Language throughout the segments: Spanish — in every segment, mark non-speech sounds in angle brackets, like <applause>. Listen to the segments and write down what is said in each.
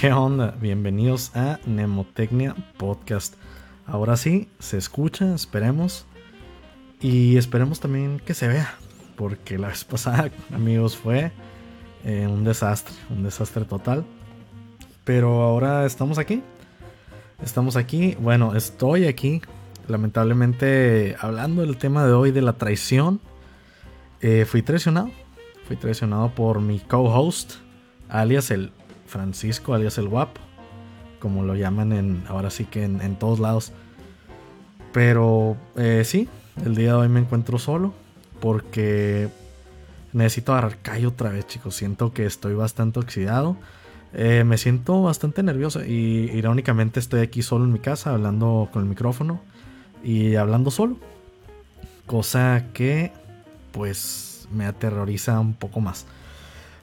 ¿Qué onda? Bienvenidos a Nemotecnia Podcast. Ahora sí, se escucha, esperemos. Y esperemos también que se vea. Porque la vez pasada, <laughs> amigos, fue eh, un desastre. Un desastre total. Pero ahora estamos aquí. Estamos aquí. Bueno, estoy aquí. Lamentablemente, hablando del tema de hoy de la traición. Eh, fui traicionado. Fui traicionado por mi co-host, alias el Francisco, alias el guapo, como lo llaman en, ahora sí que en, todos lados. Pero eh, sí, el día de hoy me encuentro solo porque necesito agarrar callo otra vez, chicos. Siento que estoy bastante oxidado. Eh, me siento bastante nervioso y irónicamente estoy aquí solo en mi casa hablando con el micrófono y hablando solo. Cosa que pues me aterroriza un poco más.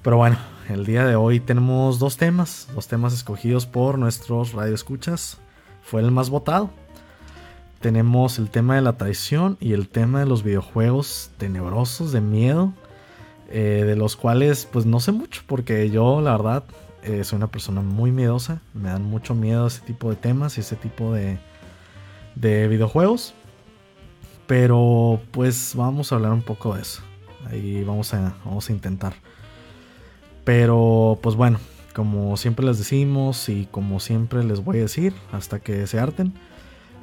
Pero bueno, el día de hoy tenemos dos temas, dos temas escogidos por nuestros radioescuchas. Fue el más votado. Tenemos el tema de la traición y el tema de los videojuegos tenebrosos de miedo, eh, de los cuales pues no sé mucho, porque yo la verdad eh, soy una persona muy miedosa, me dan mucho miedo ese tipo de temas y ese tipo de, de videojuegos. Pero pues vamos a hablar un poco de eso. Ahí vamos a, vamos a intentar. Pero pues bueno, como siempre les decimos y como siempre les voy a decir hasta que se harten,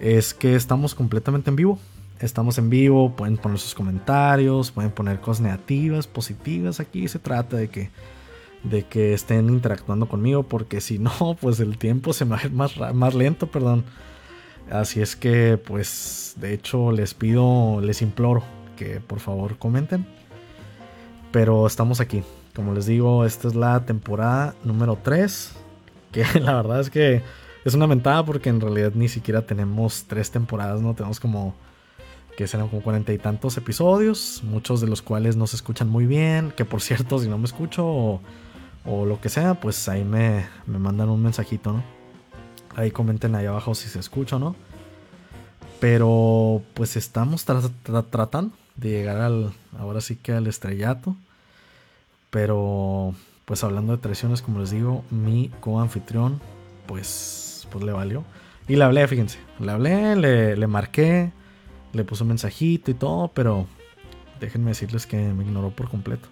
es que estamos completamente en vivo. Estamos en vivo, pueden poner sus comentarios, pueden poner cosas negativas, positivas. Aquí se trata de que, de que estén interactuando conmigo, porque si no, <laughs> pues el tiempo se va a ir más, más lento, perdón. Así es que, pues, de hecho, les pido, les imploro que por favor comenten. Pero estamos aquí, como les digo, esta es la temporada número 3. Que <laughs> la verdad es que es una mentada porque en realidad ni siquiera tenemos tres temporadas, ¿no? Tenemos como que serán como cuarenta y tantos episodios, muchos de los cuales no se escuchan muy bien, que por <laughs> cierto, si no me escucho o, lo que sea, pues ahí me, me, mandan un mensajito, ¿no? Ahí comenten ahí abajo si se escucha o no. Pero pues estamos tratando de llegar al, ahora sí que al estrellato. Pero, pues hablando de traiciones, como les digo, mi coanfitrión, pues, pues le valió. Y le hablé, fíjense, le hablé, le, le marqué, le puse un mensajito y todo, pero déjenme decirles que me ignoró por completo.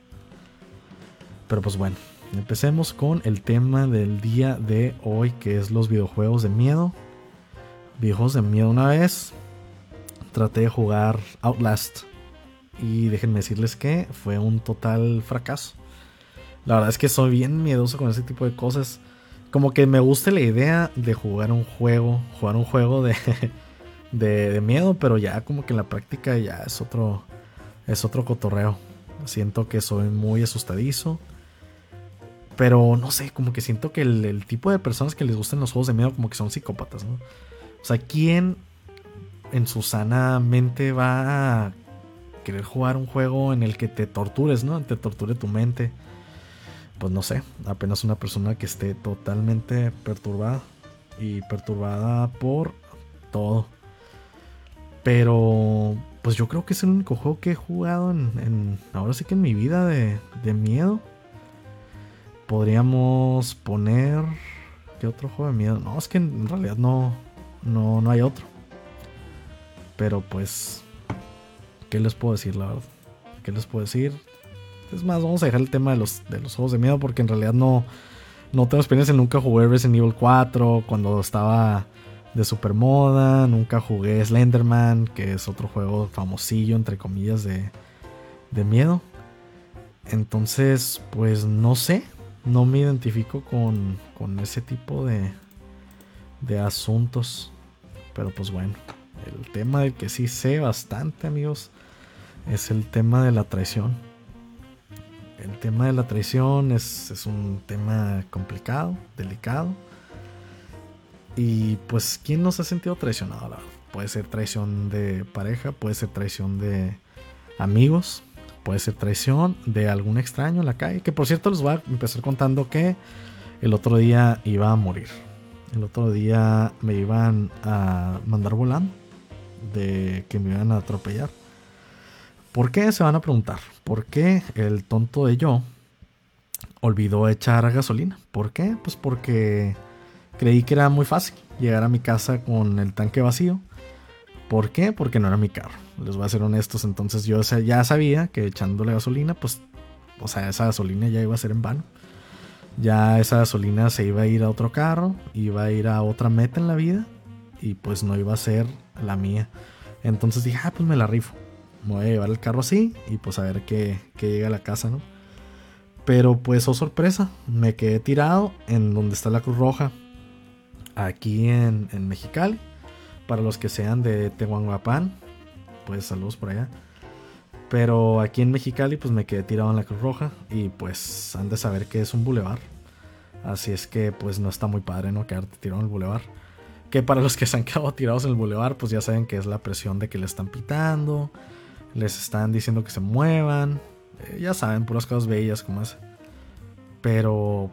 Pero pues bueno, empecemos con el tema del día de hoy, que es los videojuegos de miedo. Videojuegos de miedo una vez. Traté de jugar Outlast. Y déjenme decirles que fue un total fracaso. La verdad es que soy bien miedoso con ese tipo de cosas. Como que me gusta la idea de jugar un juego, jugar un juego de, <laughs> de, miedo, pero ya como que en la práctica ya es otro, es otro cotorreo. Siento que soy muy asustadizo. Pero no sé, como que siento que el, tipo de personas que les gustan los juegos de miedo como que son psicópatas, ¿no? O sea, ¿quién en su sana mente va a querer jugar un juego en el que te tortures, ¿no? Te torture tu mente pues no sé, apenas una persona que esté totalmente perturbada y perturbada por todo. Pero pues yo creo que es el único juego que he jugado en, ahora sí que en mi vida de, de miedo. Podríamos poner ¿qué otro juego de miedo? No, es que en realidad no no no hay otro. Pero pues ¿qué les puedo decir la verdad? ¿Qué les puedo decir? Es más, vamos a dejar el tema de los, de los juegos de miedo porque en realidad no, no tengo experiencia. Nunca jugué Resident Evil 4 cuando estaba de super moda. Nunca jugué Slenderman, que es otro juego famosillo, entre comillas, de, de miedo. Entonces, pues no sé. No me identifico con, con ese tipo de, de asuntos. Pero pues bueno, el tema del que sí sé bastante, amigos, es el tema de la traición el tema de la traición es, un tema complicado, delicado. Y pues, ¿quién nos ha sentido traicionado? Puede ser traición de pareja, puede ser traición de amigos, puede ser traición de algún extraño en la calle. Que por cierto, les voy a empezar contando que el otro día iba a morir. El otro día me iban a mandar volando de que me iban a atropellar. ¿Por qué? Se van a preguntar. ¿Por qué el tonto de yo olvidó echar gasolina. ¿Por qué? Pues porque creí que era muy fácil llegar a mi casa con el tanque vacío. ¿Por qué? Porque no era mi carro. Les voy a ser honestos. Entonces yo ya sabía que echándole gasolina, pues, o sea, esa gasolina ya iba a ser en vano. Ya esa gasolina se iba a ir a otro carro, iba a ir a otra meta en la vida y pues no iba a ser la mía. Entonces dije, ah, pues me la rifo. Me voy a llevar el carro así y pues a ver qué, llega a la casa, ¿no? Pero pues, oh sorpresa, me quedé tirado en donde está la Cruz Roja, aquí en, en Mexicali. Para los que sean de Tehuantepec, pues saludos por allá. Pero aquí en Mexicali, pues me quedé tirado en la Cruz Roja y pues han de saber que es un bulevar. Así es que pues no está muy padre, ¿no? Quedarte tirado en el bulevar. Que para los que se han quedado tirados en el bulevar, pues ya saben que es la presión de que le están pitando, les están diciendo que se muevan, eh, ya saben, puras cosas bellas como esa. Pero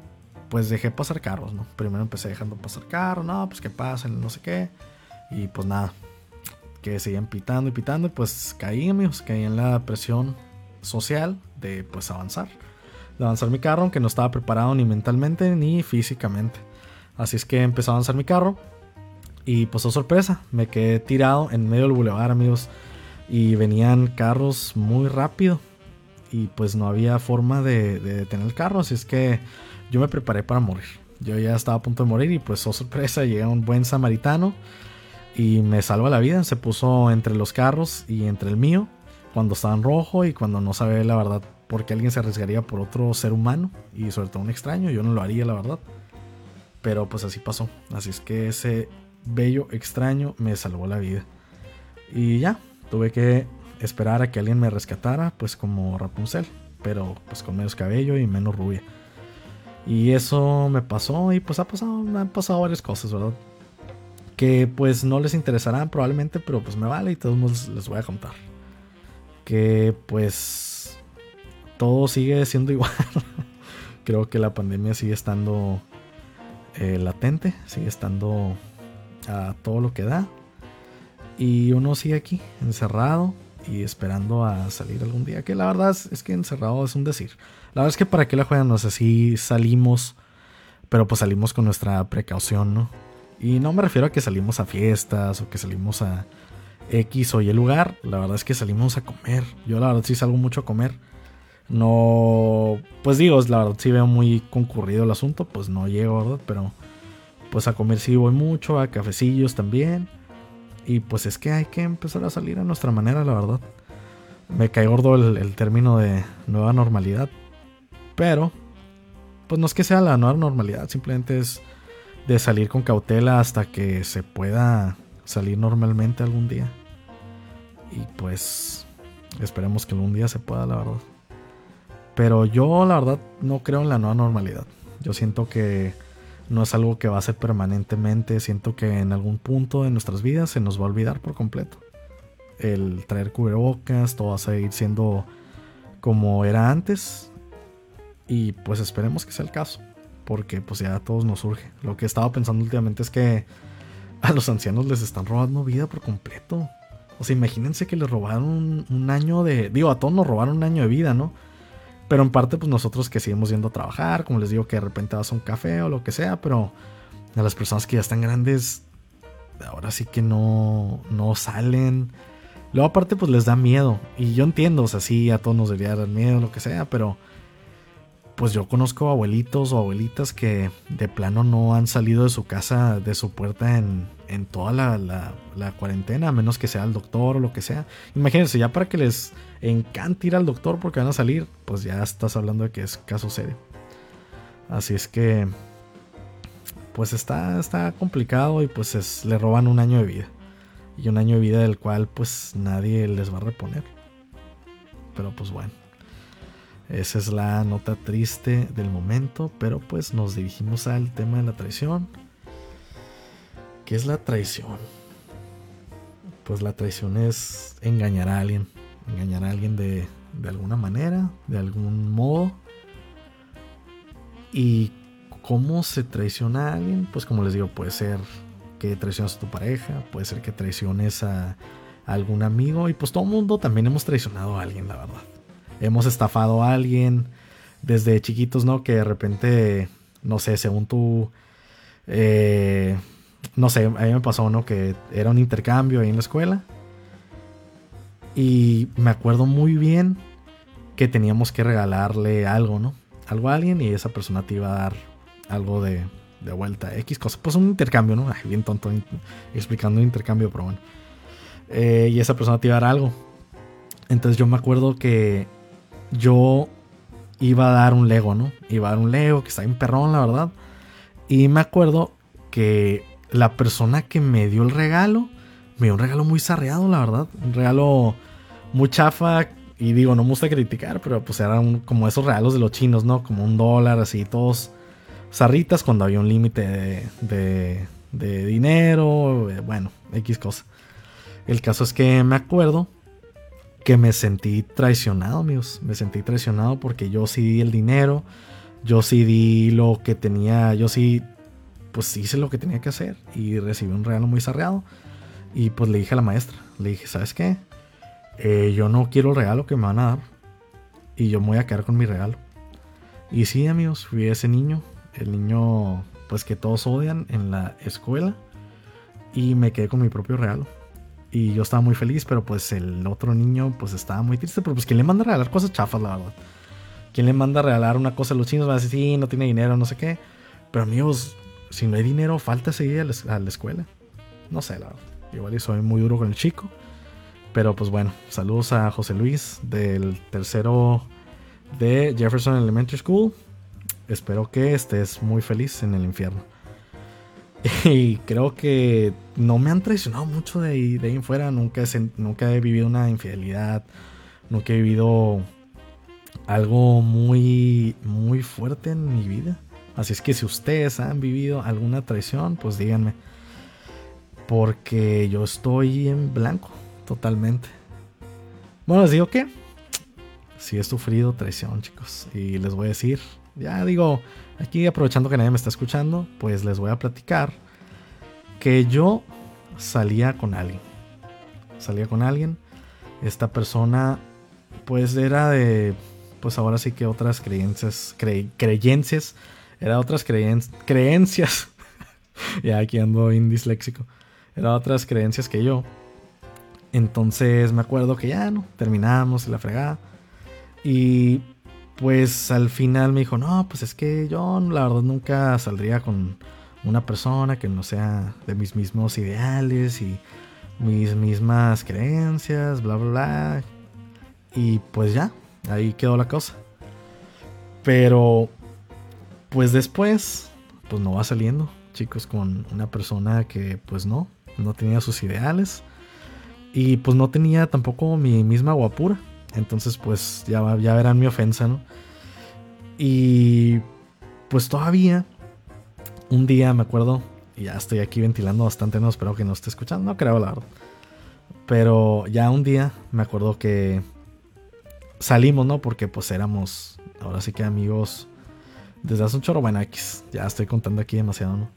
pues dejé pasar carros, ¿no? Primero empecé dejando pasar carros, no, pues que pasen, no sé qué. Y pues nada, que seguían pitando y pitando y pues caí, amigos, caí en la presión social de pues avanzar. De avanzar mi carro, aunque no estaba preparado ni mentalmente ni físicamente. Así es que empecé a avanzar mi carro. Y pues oh sorpresa, me quedé tirado en medio del bulevar, amigos. Y venían carros muy rápido y pues no había forma de, detener el carro, así es que yo me preparé para morir. Yo ya estaba a punto de morir y pues, oh sorpresa, llega un buen samaritano y me salva la vida. Se puso entre los carros y entre el mío cuando estaba en rojo y cuando no sabe la verdad por qué alguien se arriesgaría por otro ser humano y sobre todo un extraño. Yo no lo haría, la verdad. Pero pues así pasó. Así es que ese bello extraño me salvó la vida. Y ya, tuve que esperar a que alguien me rescatara, pues como Rapunzel, pero pues con menos cabello y menos rubia. Y eso me pasó y pues ha pasado, han pasado varias cosas, ¿verdad? Que pues no les interesarán probablemente, pero pues me vale y todos les voy a contar. Que pues todo sigue siendo <laughs> igual. Creo que la pandemia sigue estando eh, latente, sigue estando a todo lo que da. Y uno sigue aquí, encerrado, y esperando a salir algún día. Que la verdad es, que encerrado es un decir. La verdad es que para qué la juegan, no sé salimos, pero pues salimos con nuestra precaución, ¿no? Y no me refiero a que salimos a fiestas o que salimos a X o Y lugar. La verdad es que salimos a comer. Yo la verdad sí salgo mucho a comer. No, pues digo, la verdad sí veo muy concurrido el asunto, pues no llego, ¿verdad? Pero pues a comer sí voy mucho, a cafecillos también. Y pues es que hay que empezar a salir a nuestra manera, la verdad. Me cae gordo el, término de nueva normalidad. Pero, pues no es que sea la nueva normalidad, simplemente es de salir con cautela hasta que se pueda salir normalmente algún día. Y pues esperemos que algún día se pueda, la verdad. Pero yo la verdad no creo en la nueva normalidad. Yo siento que no es algo que va a ser permanentemente. Siento que en algún punto de nuestras vidas se nos va a olvidar por completo. El traer cubrebocas, todo va a seguir siendo como era antes. Y pues esperemos que sea el caso. Porque pues ya a todos nos surge. Lo que he estado pensando últimamente es que a los ancianos les están robando vida por completo. O sea, imagínense que les robaron un, un año de... Digo, a todos nos robaron un año de vida, ¿no? Pero en parte, pues nosotros que seguimos yendo a trabajar, como les digo, que de repente vas a un café o lo que sea, pero a las personas que ya están grandes, ahora sí que no, no salen. Luego aparte, pues les da miedo. Y yo entiendo, o sea, sí, a todos nos debería dar miedo, lo que sea, pero pues yo conozco abuelitos o abuelitas que de plano no han salido de su casa, de su puerta en, en toda la, la, cuarentena, a menos que sea el doctor o lo que sea. Imagínense, ya para que les encante ir al doctor porque van a salir, pues ya estás hablando de que es caso serio. Así es que, pues está, está complicado y pues es, le roban un año de vida. Y un año de vida del cual pues nadie les va a reponer. Pero pues bueno. Esa es la nota triste del momento, pero pues nos dirigimos al tema de la traición. ¿Qué es la traición? Pues la traición es engañar a alguien, engañar a alguien de, de alguna manera, de algún modo. ¿Y cómo se traiciona a alguien? Pues como les digo, puede ser que traiciones a tu pareja, puede ser que traiciones a, algún amigo y pues todo el mundo también hemos traicionado a alguien, la verdad hemos estafado a alguien, desde chiquitos, ¿no? Que de repente, no sé, según tú, eh, no sé, a mí me pasó, ¿no? Que era un intercambio ahí en la escuela. Y me acuerdo muy bien que teníamos que regalarle algo, ¿no? Algo a alguien y esa persona te iba a dar algo de, de vuelta, X cosa. Pues un intercambio, ¿no? bien tonto explicando un intercambio, pero bueno. Eh, y esa persona te iba a dar algo. Entonces yo me acuerdo que yo iba a dar un Lego, ¿no? Iba a dar un Lego que está en perrón, la verdad. Y me acuerdo que la persona que me dio el regalo, me dio un regalo muy sarreado, la verdad. Un regalo muy chafa. Y digo, no me gusta criticar, pero pues eran como esos regalos de los chinos, ¿no? Como un dólar, así, todos zarritas cuando había un límite de, de, dinero. Eh, bueno, X cosa. El caso es que me acuerdo que me sentí traicionado, amigos. Me sentí traicionado porque yo sí di el dinero. Yo sí di lo que tenía. Yo sí, pues hice lo que tenía que hacer. Y recibí un regalo muy sarreado. Y pues le dije a la maestra. Le dije, ¿sabes qué? Eh, yo no quiero el regalo que me van a dar. Y yo me voy a quedar con mi regalo. Y sí, amigos, fui ese niño. El niño, pues que todos odian en la escuela. Y me quedé con mi propio regalo. Y yo estaba muy feliz, pero pues el otro niño pues estaba muy triste. Pero pues ¿quién le manda a regalar cosas chafas, la verdad? ¿Quién le manda a regalar una cosa a los chinos? Va a decir, sí, no tiene dinero, no sé qué. Pero amigos, si no hay dinero, falta seguir a la, escuela. No sé, la verdad. Igual soy muy duro con el chico. Pero pues bueno, saludos a José Luis del tercero de Jefferson Elementary School. Espero que estés muy feliz en el infierno. <laughs> Y creo que no me han traicionado mucho de ahí, de ahí en fuera. Nunca nunca he vivido una infidelidad. Nunca he vivido algo muy, muy fuerte en mi vida. Así es que si ustedes han vivido alguna traición, pues díganme. Porque yo estoy en blanco, totalmente. Bueno, les digo que sí he sufrido traición, chicos. Y les voy a decir, ya digo, aquí aprovechando que nadie me está escuchando, pues les voy a platicar que yo salía con alguien. Salía con alguien. Esta persona pues era de, pues ahora sí que otras creencias, creencias, era otras creencias. <laughs> ya aquí ando indisléxico. Era otras creencias que yo. Entonces me acuerdo que ya no, terminamos la fregada. Y pues al final me dijo, no, pues es que yo la verdad nunca saldría con una persona que no sea de mis mismos ideales y mis mismas creencias, bla, bla, bla. Y pues ya, ahí quedó la cosa. Pero, pues después, pues no va saliendo, chicos, con una persona que pues no, no tenía sus ideales. Y pues no tenía tampoco mi misma guapura. Entonces, pues ya, ya verán mi ofensa, ¿no? Y pues todavía, un día me acuerdo, y ya estoy aquí ventilando bastante, no espero que no esté escuchando, no creo la verdad. Pero ya un día me acuerdo que salimos, ¿no? Porque pues éramos, ahora sí que amigos desde hace un chorro, bueno, X, ya estoy contando aquí demasiado, ¿no?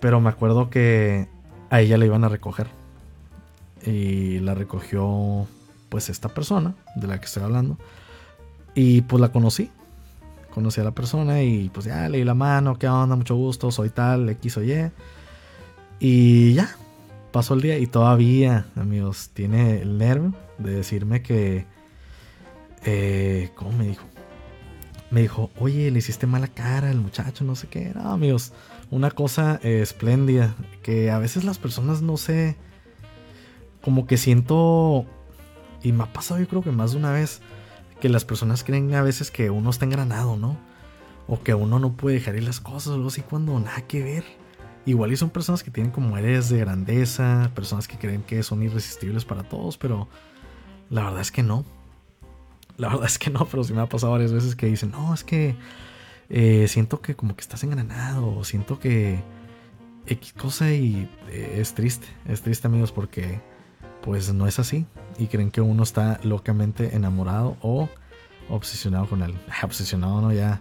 Pero me acuerdo que a ella la iban a recoger. Y la recogió pues esta persona de la que estoy hablando. Y pues la conocí. Conocí a la persona y pues ya le di la mano, qué onda, mucho gusto, soy tal, X o Y. Y ya, pasó el día y todavía, amigos, tiene el nervio de decirme que... Eh, ¿Cómo me dijo? Me dijo, oye, le hiciste mala cara al muchacho, no sé qué. No, amigos, una cosa espléndida. Que a veces las personas no sé. Como que siento y me ha pasado yo creo que más de una vez que las personas creen a veces que uno está engranado, ¿no? O que uno no puede dejar ir las cosas o así cuando nada que ver. Igual y son personas que tienen como eres de grandeza, personas que creen que son irresistibles para todos, pero la verdad es que no. La verdad es que no, pero sí me ha pasado varias veces que dicen, no, es que eh, siento que como que estás engranado, siento que X cosa y eh, es triste, es triste amigos porque pues no es así y creen que uno está locamente enamorado o obsesionado con él. <laughs> Obsesionado, no, ya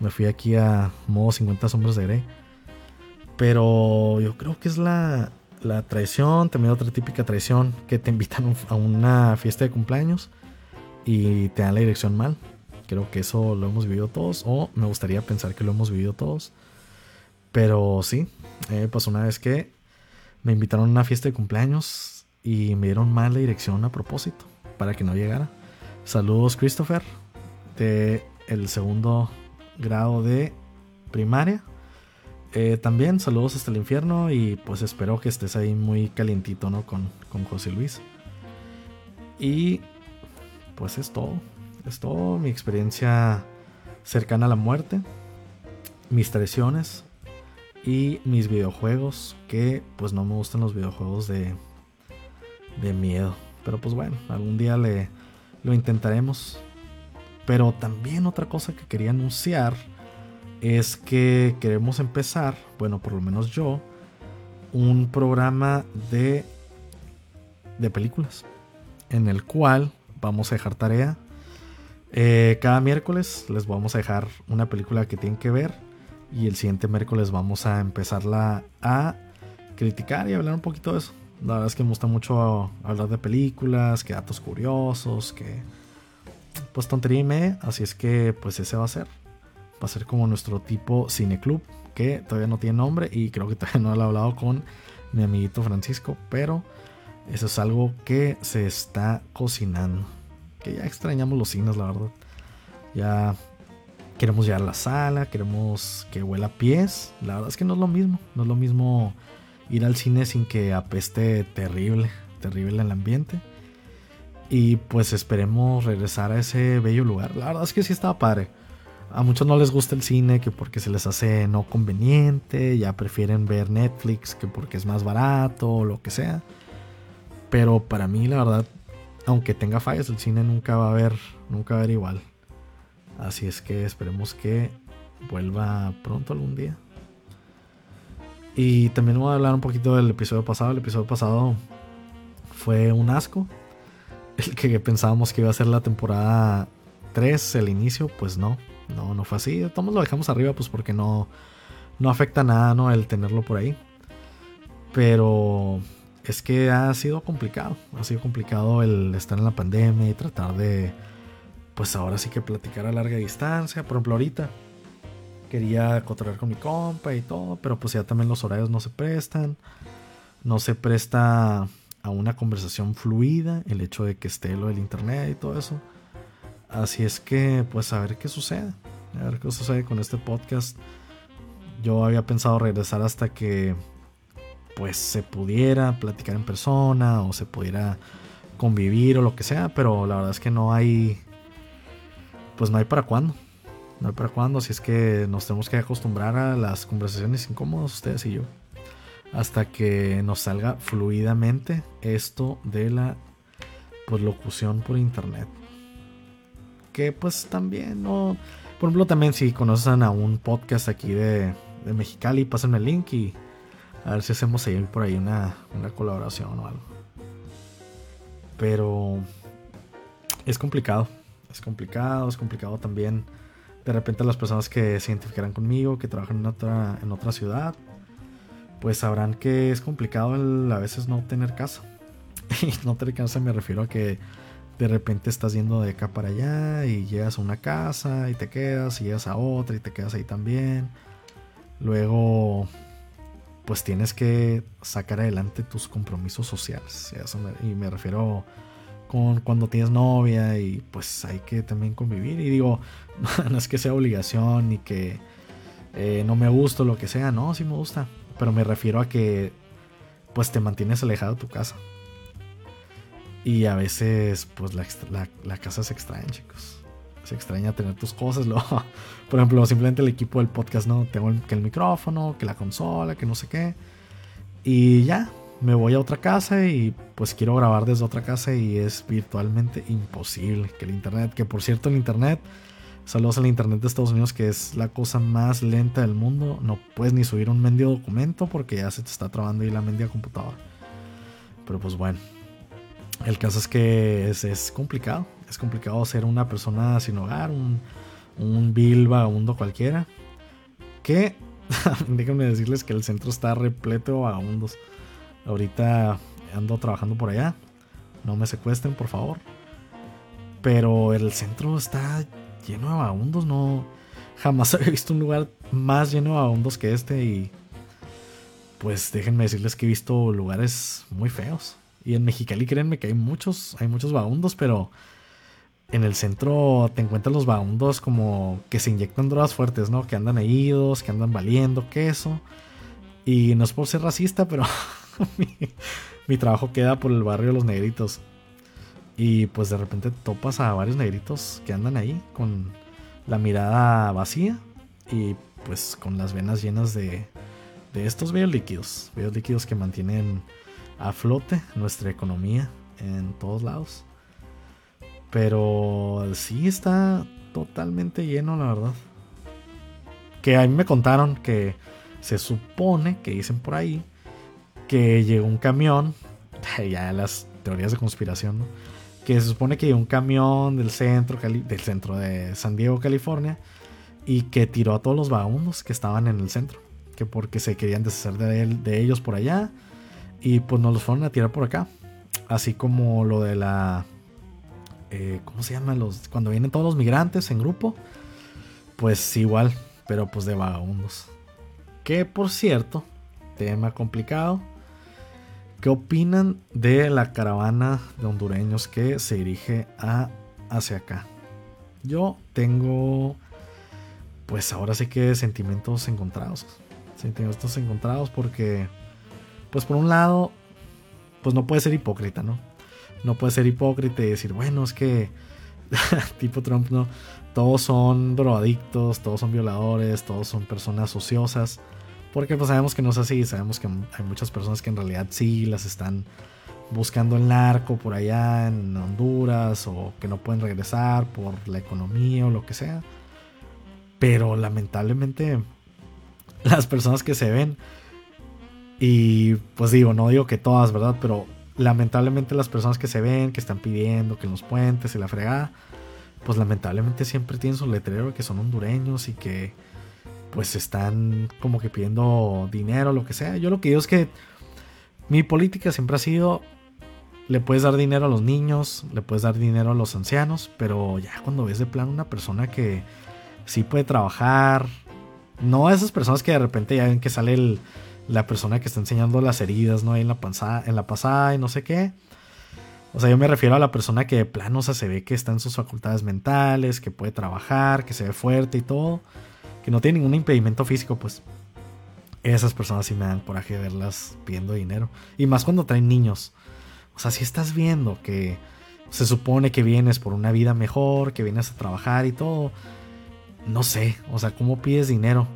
me fui aquí a modo 50 sombras de Grey. Pero yo creo que es la, la traición, también otra típica traición, que te invitan a una fiesta de cumpleaños y te dan la dirección mal. Creo que eso lo hemos vivido todos, o me gustaría pensar que lo hemos vivido todos. Pero sí, pues una vez que me invitaron a una fiesta de cumpleaños y me dieron mal la dirección a propósito para que no llegara. Saludos Christopher de el segundo grado de primaria. Eh, también saludos hasta el infierno y pues espero que estés ahí muy calientito, ¿no? Con, con José Luis. Y pues es todo. Es todo mi experiencia cercana a la muerte. Mis traiciones. Y mis videojuegos. Que pues no me gustan los videojuegos de, de miedo. Pero pues bueno, algún día le, lo intentaremos. Pero también otra cosa que quería anunciar es que queremos empezar, bueno, por lo menos yo, un programa de, de películas en el cual vamos a dejar tarea. Eh, cada miércoles les vamos a dejar una película que tienen que ver y el siguiente miércoles vamos a empezarla a criticar y hablar un poquito de eso. La verdad es que me gusta mucho hablar de películas, que datos curiosos, que pues tontería así es que pues ese va a ser. Va a ser como nuestro tipo cineclub, que todavía no tiene nombre y creo que <laughs> todavía no lo he hablado con mi amiguito Francisco, pero eso es algo que se está cocinando. Que ya extrañamos los cines, la verdad. Ya queremos llegar a la sala, queremos que huela a pies. La verdad es que no es lo mismo. No es lo mismo ir al cine sin que apeste terrible, terrible el ambiente. Y pues esperemos regresar a ese bello lugar. La verdad es que sí estaba padre. A muchos no les gusta el cine que porque se les hace no conveniente, ya prefieren ver Netflix que porque es más barato o lo que sea. Pero para mí la verdad, aunque tenga fallas, el cine nunca va a haber, nunca va a haber igual. Así es que esperemos que vuelva pronto algún día. Y también voy a hablar un poquito del episodio pasado. El episodio pasado fue un asco el que pensábamos que iba a ser la temporada 3, el inicio, pues no, no, no fue así. Todos lo dejamos arriba, pues porque no, no afecta nada, ¿no? El tenerlo por ahí. Pero es que ha sido complicado, ha sido complicado el estar en la pandemia y tratar de, pues ahora sí que platicar a larga distancia. Por ejemplo, ahorita quería cotorrear con mi compa y todo, pero pues ya también los horarios no se prestan. No se presta a una conversación fluida, el hecho de que esté lo del internet y todo eso. Así es que, pues a ver qué sucede. A ver qué sucede con este podcast. Yo había pensado regresar hasta que pues se pudiera platicar en persona o se pudiera convivir o lo que sea, pero la verdad es que no hay pues no hay para cuándo. No hay para cuándo, así es que nos tenemos que acostumbrar a las conversaciones incómodas ustedes y yo hasta que nos salga fluidamente esto de la pues, locución por internet. Que pues también no... Por ejemplo, también si conocen a un podcast aquí de, de Mexicali, pásenme el link y a ver si hacemos ahí por ahí una, una colaboración o algo. Pero es complicado. Es complicado, es complicado también. De repente las personas que se identificarán conmigo, que trabajan en otra, en otra ciudad, pues sabrán que es complicado a veces no tener casa. <laughs> y no tener casa me refiero a que de repente estás yendo de acá para allá y llegas a una casa y te quedas y llegas a otra y te quedas ahí también. Luego, pues tienes que sacar adelante tus compromisos sociales. y me refiero con cuando tienes novia y pues hay que también convivir. Y digo, <laughs> no es que sea obligación ni que eh, no me gusta lo que sea, no, sí me gusta. Pero me refiero a que pues te mantienes alejado de tu casa. Y a veces pues la, casa se extraña, chicos. Se extraña tener tus cosas. <laughs> por ejemplo, simplemente el equipo del podcast, ¿no? Tengo que el micrófono, que la consola, que no sé qué. Y ya, me voy a otra casa y pues quiero grabar desde otra casa y es virtualmente imposible. Que el internet, que por cierto el internet Saludos al internet de Estados Unidos, que es la cosa más lenta del mundo. No puedes ni subir un mendigo documento porque ya se te está trabando ahí la mendiga computadora. Pero pues bueno. El caso es que es, complicado. Es complicado ser una persona sin hogar, un, un vil vagabundo cualquiera. Que, <laughs> déjenme decirles que el centro está repleto de vagabundos. Ahorita ando trabajando por allá. No me secuestren, por favor. Pero el centro está lleno de vagabundos, no. Jamás <laughs> he visto un lugar más lleno de vagabundos que este y pues déjenme decirles que he visto lugares muy feos. Y en Mexicali créanme que hay muchos, hay muchos vagabundos, pero en el centro te encuentras los vagabundos como que se inyectan drogas fuertes, ¿no? Que andan idos, que andan valiendo queso. Y no es por ser racista, pero <laughs> <laughs> mi, trabajo queda por el barrio de los negritos. Y pues de repente topas a varios negritos que andan ahí con la mirada vacía y pues con las venas llenas de, de estos bellos líquidos. Bellos líquidos que mantienen a flote nuestra economía en todos lados. Pero sí está totalmente lleno, la verdad. Que a mí me contaron que se supone, que dicen por ahí, que llegó un camión, <laughs> ya las teorías de conspiración, ¿no? que se supone que llegó un camión del centro, del centro de San Diego, California, y que tiró a todos los vagabundos que estaban en el centro, que porque se querían deshacer de, de ellos por allá, y pues nos los fueron a tirar por acá. Así como lo de la eh, ¿cómo se llama? Los, cuando vienen todos los migrantes en grupo, pues igual, pero pues de vagabundos. Que por cierto, tema complicado. ¿Qué opinan de la caravana de hondureños que se dirige a, hacia acá? Yo tengo, pues ahora sí que sentimientos encontrados. Sentimientos encontrados porque, pues por un lado, pues no puede ser hipócrita, ¿no? no puede ser hipócrita y decir, bueno, es que <laughs> tipo Trump, no, todos son drogadictos, todos son violadores, todos son personas ociosas. Porque pues sabemos que no es así, sabemos que hay muchas personas que en realidad sí las están buscando el narco por allá en Honduras o que no pueden regresar por la economía o lo que sea. Pero lamentablemente las personas que se ven y pues digo, no digo que todas, ¿verdad? Pero lamentablemente las personas que se ven, que están pidiendo que en los puentes y la fregada, pues lamentablemente siempre tienen su letrero que son hondureños y que pues están como que pidiendo dinero, lo que sea. Yo lo que digo es que mi política siempre ha sido, le puedes dar dinero a los niños, le puedes dar dinero a los ancianos, pero ya cuando ves de plano una persona que sí puede trabajar, no esas personas que de repente ya ven que sale la persona que está enseñando las heridas, ¿no? En la, pasada, en la pasada y no sé qué. O sea, yo me refiero a la persona que de plano, se ve que está en sus facultades mentales, que puede trabajar, que se ve fuerte y todo, que no tiene ningún impedimento físico, pues esas personas sí me dan coraje verlas pidiendo dinero. Y más cuando traen niños. O sea, si estás viendo que se supone que vienes por una vida mejor, que vienes a trabajar y todo, no sé, o sea, ¿cómo pides dinero?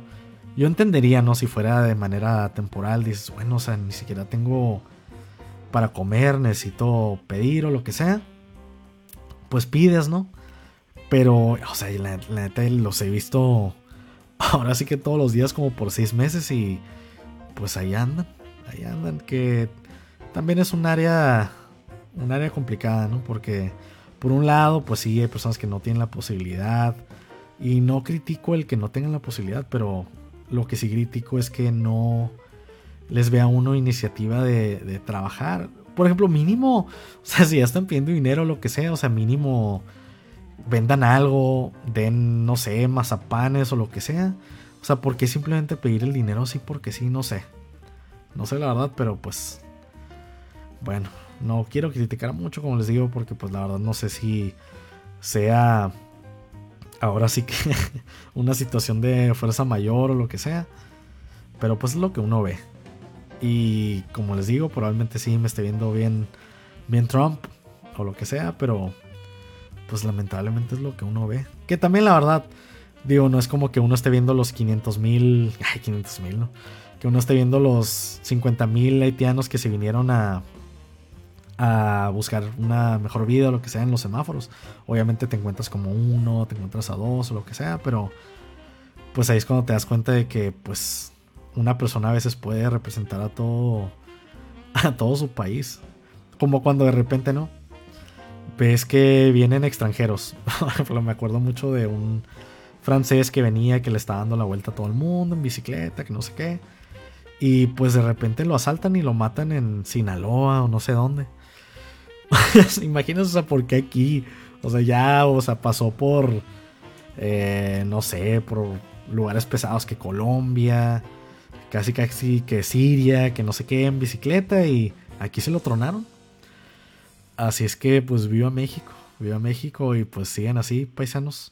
Yo entendería, ¿no? Si fuera de manera temporal, dices, bueno, o sea, ni siquiera tengo para comer, necesito pedir o lo que sea. Pues pides, ¿no? Pero, o sea, la, neta los he visto <laughs> ahora sí que todos los días como por seis meses y pues ahí andan, ahí andan, que también es un área, un área complicada, ¿no? Porque por un lado, pues sí, hay personas que no tienen la posibilidad y no critico el que no tengan la posibilidad, pero lo que sí critico es que no les vea uno iniciativa de, trabajar. Por ejemplo, mínimo, <laughs> o sea, si ya están pidiendo dinero o lo que sea, o sea, mínimo vendan algo, den, no sé, mazapanes o lo que sea. O sea, ¿por qué simplemente pedir el dinero así? Porque sí, no sé. No sé la verdad, pero pues... Bueno, no quiero criticar mucho, como les digo, porque pues la verdad no sé si sea ahora sí que <laughs> una situación de fuerza mayor o lo que sea. Pero pues es lo que uno ve. Y como les digo, probablemente sí me esté viendo bien, bien Trump o lo que sea, pero pues lamentablemente es lo que uno ve. Que también la verdad, digo, no es como que uno esté viendo los 500 mil, ay, 500 mil, ¿no? Que uno esté viendo los 50 mil haitianos que se vinieron a, a buscar una mejor vida o lo que sea en los semáforos. Obviamente te encuentras como uno, te encuentras a dos o lo que sea, pero pues ahí es cuando te das cuenta de que pues una persona a veces puede representar a todo <laughs> a todo su país. Como cuando de repente, ¿no? Ves que vienen extranjeros. <laughs> me acuerdo mucho de un francés que venía que le está dando la vuelta a todo el mundo en bicicleta, que no sé qué. Y pues de repente lo asaltan y lo matan en Sinaloa o no sé dónde. <laughs> Imagínense, o sea, por qué aquí. O sea, ya, o sea, pasó por. eh, no sé, por lugares pesados que Colombia, casi casi que Siria, que no sé qué, en bicicleta y aquí se lo tronaron. Así es que pues viva México, viva México y pues sigan así, paisanos.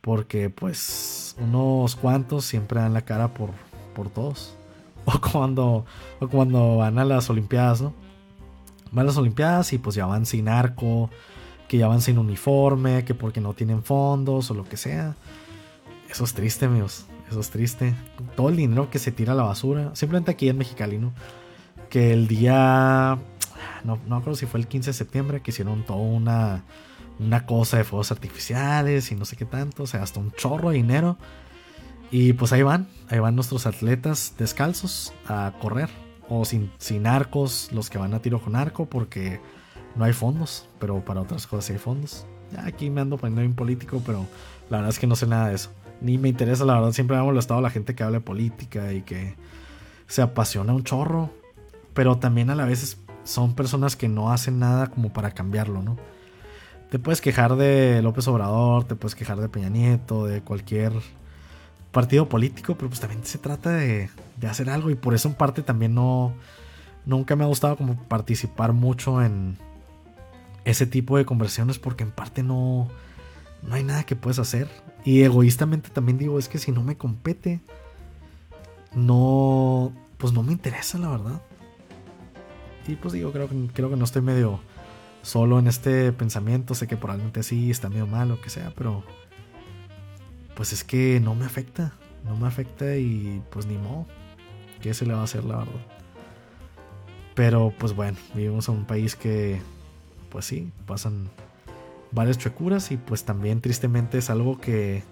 Porque pues unos cuantos siempre dan la cara por, por todos. <laughs> O cuando, o cuando van a las Olimpiadas, ¿no? Van a las Olimpiadas y pues ya van sin arco, que ya van sin uniforme, que porque no tienen fondos o lo que sea. Eso es triste, amigos. Eso es triste. Todo el dinero que se tira a la basura. Simplemente aquí en Mexicali, ¿no? Que el día. No, no acuerdo si fue el 15 de septiembre que hicieron toda una, una cosa de fuegos artificiales y no sé qué tanto. O sea, hasta un chorro de dinero. Y pues ahí van. Ahí van nuestros atletas descalzos a correr. O sin, sin arcos, los que van a tiro con arco, porque no hay fondos. Pero para otras cosas sí hay fondos. Ya aquí me ando poniendo bien político, pero la verdad es que no sé nada de eso ni me interesa, la verdad. Siempre me ha molestado la gente que habla de política y que se apasiona un chorro. Pero también a la vez son personas que no hacen nada como para cambiarlo, ¿no? Te puedes quejar de López Obrador, te puedes quejar de Peña Nieto, de cualquier partido político, pero pues también se trata de, de hacer algo y por eso en parte también no, nunca me ha gustado como participar mucho en ese tipo de conversaciones porque en parte no, no hay nada que puedes hacer. Y egoístamente también digo, es que si no me compete, no, pues no me interesa, la verdad. Y pues digo, creo, creo que no estoy medio solo en este pensamiento. Sé que probablemente sí está medio mal o que sea, pero pues es que no me afecta. No me afecta y pues ni modo. ¿Qué se le va a hacer, la verdad? Pero pues bueno, vivimos en un país que, pues sí, pasan varias chuecuras y pues también tristemente es algo que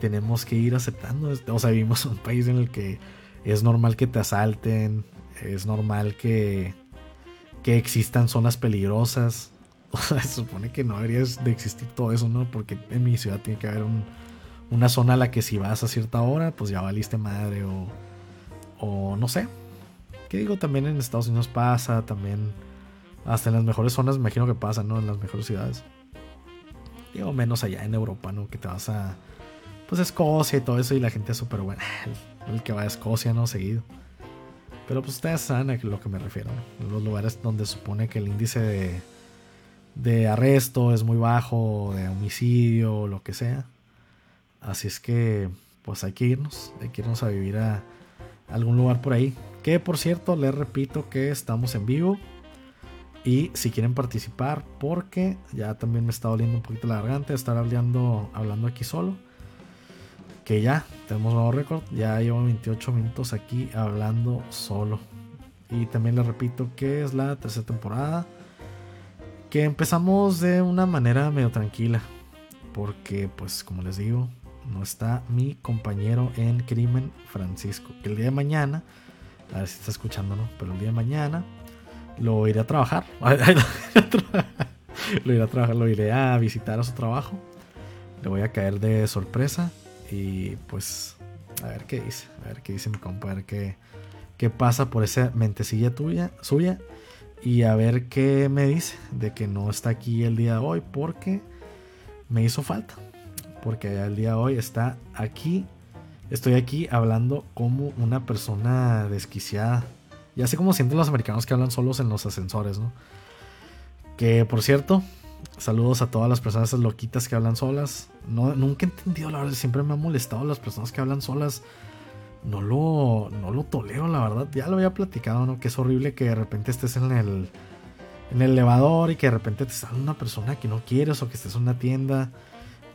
tenemos que ir aceptando. O sea, vivimos en un país en el que es normal que te asalten, es normal que, que existan zonas peligrosas. <laughs> O se supone que no debería de existir todo eso, ¿no? Porque en mi ciudad tiene que haber una zona a la que si vas a cierta hora, pues ya valiste madre o, o no sé. Que digo, también en Estados Unidos pasa, también hasta en las mejores zonas me imagino que pasa, ¿no? En las mejores ciudades. Digo, menos allá en Europa, ¿no? Que te vas a. Pues Escocia y todo eso, y la gente es súper buena. <laughs> El, que va a Escocia, ¿no? Seguido. Pero pues ustedes saben a lo que me refiero. Los lugares donde supone que el índice de, de arresto es muy bajo, de homicidio, lo que sea. Así es que, pues hay que irnos, hay que irnos a vivir a algún lugar por ahí. Que por cierto, les repito que estamos en vivo y si quieren participar, porque ya también me está doliendo un poquito la garganta estar hablando, hablando aquí solo. Que ya tenemos nuevo récord. Ya llevo 28 minutos aquí hablando solo. Y también les repito que es la tercera temporada. Que empezamos de una manera medio tranquila. Porque, pues, como les digo, no está mi compañero en crimen, Francisco. Que el día de mañana, a ver si está escuchando, ¿no? Pero el día de mañana lo iré a trabajar. <laughs> lo iré a trabajar, lo iré a visitar a su trabajo. Le voy a caer de sorpresa y pues a ver qué dice, a ver qué dice mi compa, a ver qué, qué pasa por esa mentecilla tuya, suya y a ver qué me dice de que no está aquí el día de hoy porque me hizo falta. Porque el día de hoy está aquí, estoy aquí hablando como una persona desquiciada ya sé cómo sienten los americanos que hablan solos en los ascensores, ¿no? Que por cierto, saludos a todas las personas loquitas que hablan solas. No, nunca he entendido, la verdad, siempre me ha molestado las personas que hablan solas. No lo, no lo tolero, la verdad. Ya lo había platicado, ¿no? Que es horrible que de repente estés en el, en el elevador y que de repente te sale una persona que no quieres o que estés en una tienda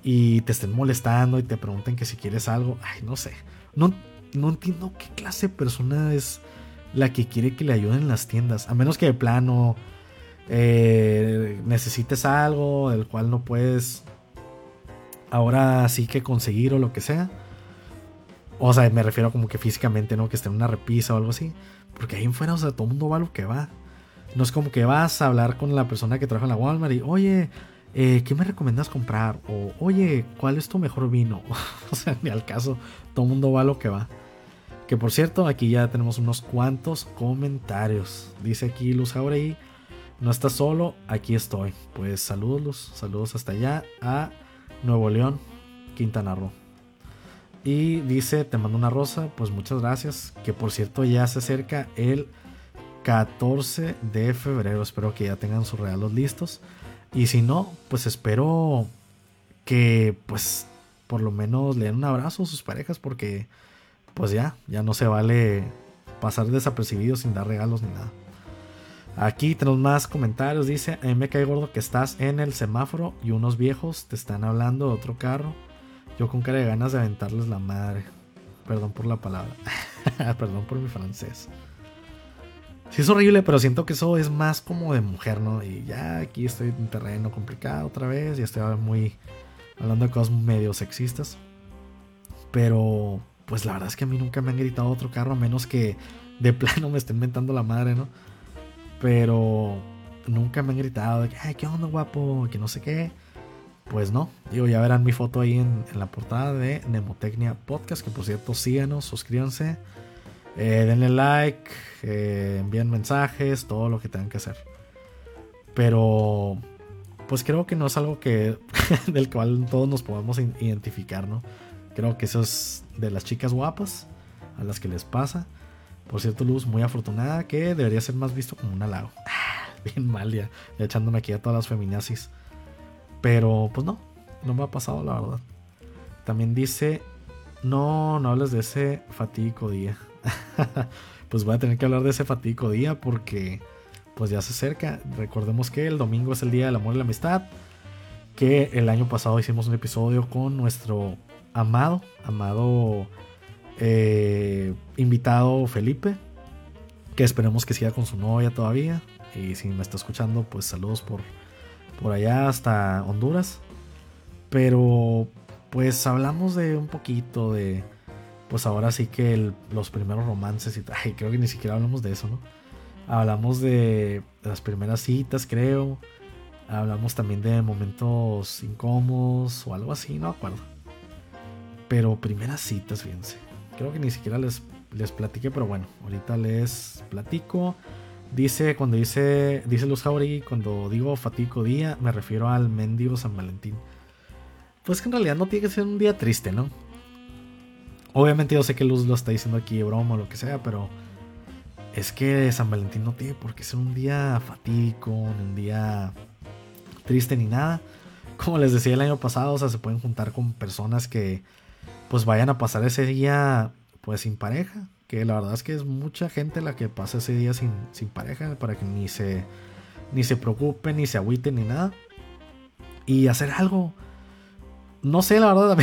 y te estén molestando y te pregunten que si quieres algo. Ay, no sé. No, no entiendo qué clase de persona es la que quiere que le ayuden en las tiendas. A menos que de plano eh, necesites algo del cual no puedes ahora sí que conseguir o lo que sea. O sea, me refiero como que físicamente, ¿no? Que esté en una repisa o algo así. Porque ahí en fuera, o sea, todo el mundo va lo que va. No es como que vas a hablar con la persona que trabaja en la Walmart y, oye, eh, ¿qué me recomiendas comprar? O, oye, ¿cuál es tu mejor vino? <laughs> o sea, ni al caso, todo el mundo va a lo que va. Que por cierto, aquí ya tenemos unos cuantos comentarios. Dice aquí Luz Jauregui, no estás solo, aquí estoy. Pues saludos, saludos hasta allá a Nuevo León. Quintana Roo. Y dice, te mando una rosa, pues muchas gracias. Que por cierto ya se acerca el 14 de febrero. Espero que ya tengan sus regalos listos. Y si no, pues espero que pues por lo menos le den un abrazo a sus parejas porque pues ya, ya no se vale pasar desapercibido sin dar regalos ni nada. Aquí tenemos más comentarios. Dice, a mí me cae gordo que estás en el semáforo y unos viejos te están hablando de otro carro. Yo con cara de ganas de aventarles la madre. Perdón por la palabra. <laughs> Perdón por mi francés. Sí es horrible, pero siento que eso es más como de mujer, ¿no? Y ya aquí estoy en terreno complicado otra vez. Y estoy muy hablando de cosas medio sexistas. Pero, pues la verdad es que a mí nunca me han gritado otro carro, a menos que de <laughs> plano me estén mentando la madre, ¿no? Pero nunca me han gritado de que, ay, ¿qué onda, guapo? Que no sé qué. Pues no, digo, ya verán mi foto ahí en, la portada de Nemotecnia Podcast, que por cierto síganos, suscríbanse, eh, denle like, eh, envíen mensajes, todo lo que tengan que hacer. Pero, pues creo que no es algo que <laughs> del cual todos nos podamos identificar, ¿no? Creo que eso es de las chicas guapas a las que les pasa. Por cierto, Luz, muy afortunada, que debería ser más visto como un halago. <laughs> Bien mal ya, echándome aquí a todas las feminazis. Pero pues no, no me ha pasado la verdad. También dice, no, no hables de ese fatídico día. <laughs> pues voy a tener que hablar de ese fatídico día porque pues ya se acerca. Recordemos que el domingo es el Día del Amor y la Amistad. Que el año pasado hicimos un episodio con nuestro amado, amado eh, invitado Felipe. Que esperemos que siga con su novia todavía. Y si me está escuchando, pues saludos por, por allá hasta Honduras. Pero pues hablamos de un poquito de, pues ahora sí que los primeros romances y creo que ni siquiera hablamos de eso, ¿no? Hablamos de, las primeras citas, creo. Hablamos también de momentos incómodos o algo así, no acuerdo. Pero primeras citas, fíjense. Creo que ni siquiera les, les platiqué, pero bueno, ahorita les platico. Dice, cuando dice, dice Luz Jauregui, cuando digo fatico día, me refiero al mendigo San Valentín. Pues que en realidad no tiene que ser un día triste, ¿no? Obviamente yo sé que Luz lo está diciendo aquí de broma o lo que sea, pero es que San Valentín no tiene por qué ser un día fatídico, ni un día triste ni nada. Como les decía el año pasado, o sea, se pueden juntar con personas que pues vayan a pasar ese día pues sin pareja que la verdad es que es mucha gente la que pasa ese día sin, pareja para que ni se, ni se preocupen, ni se agüiten, ni nada. Y hacer algo. No sé, la verdad, a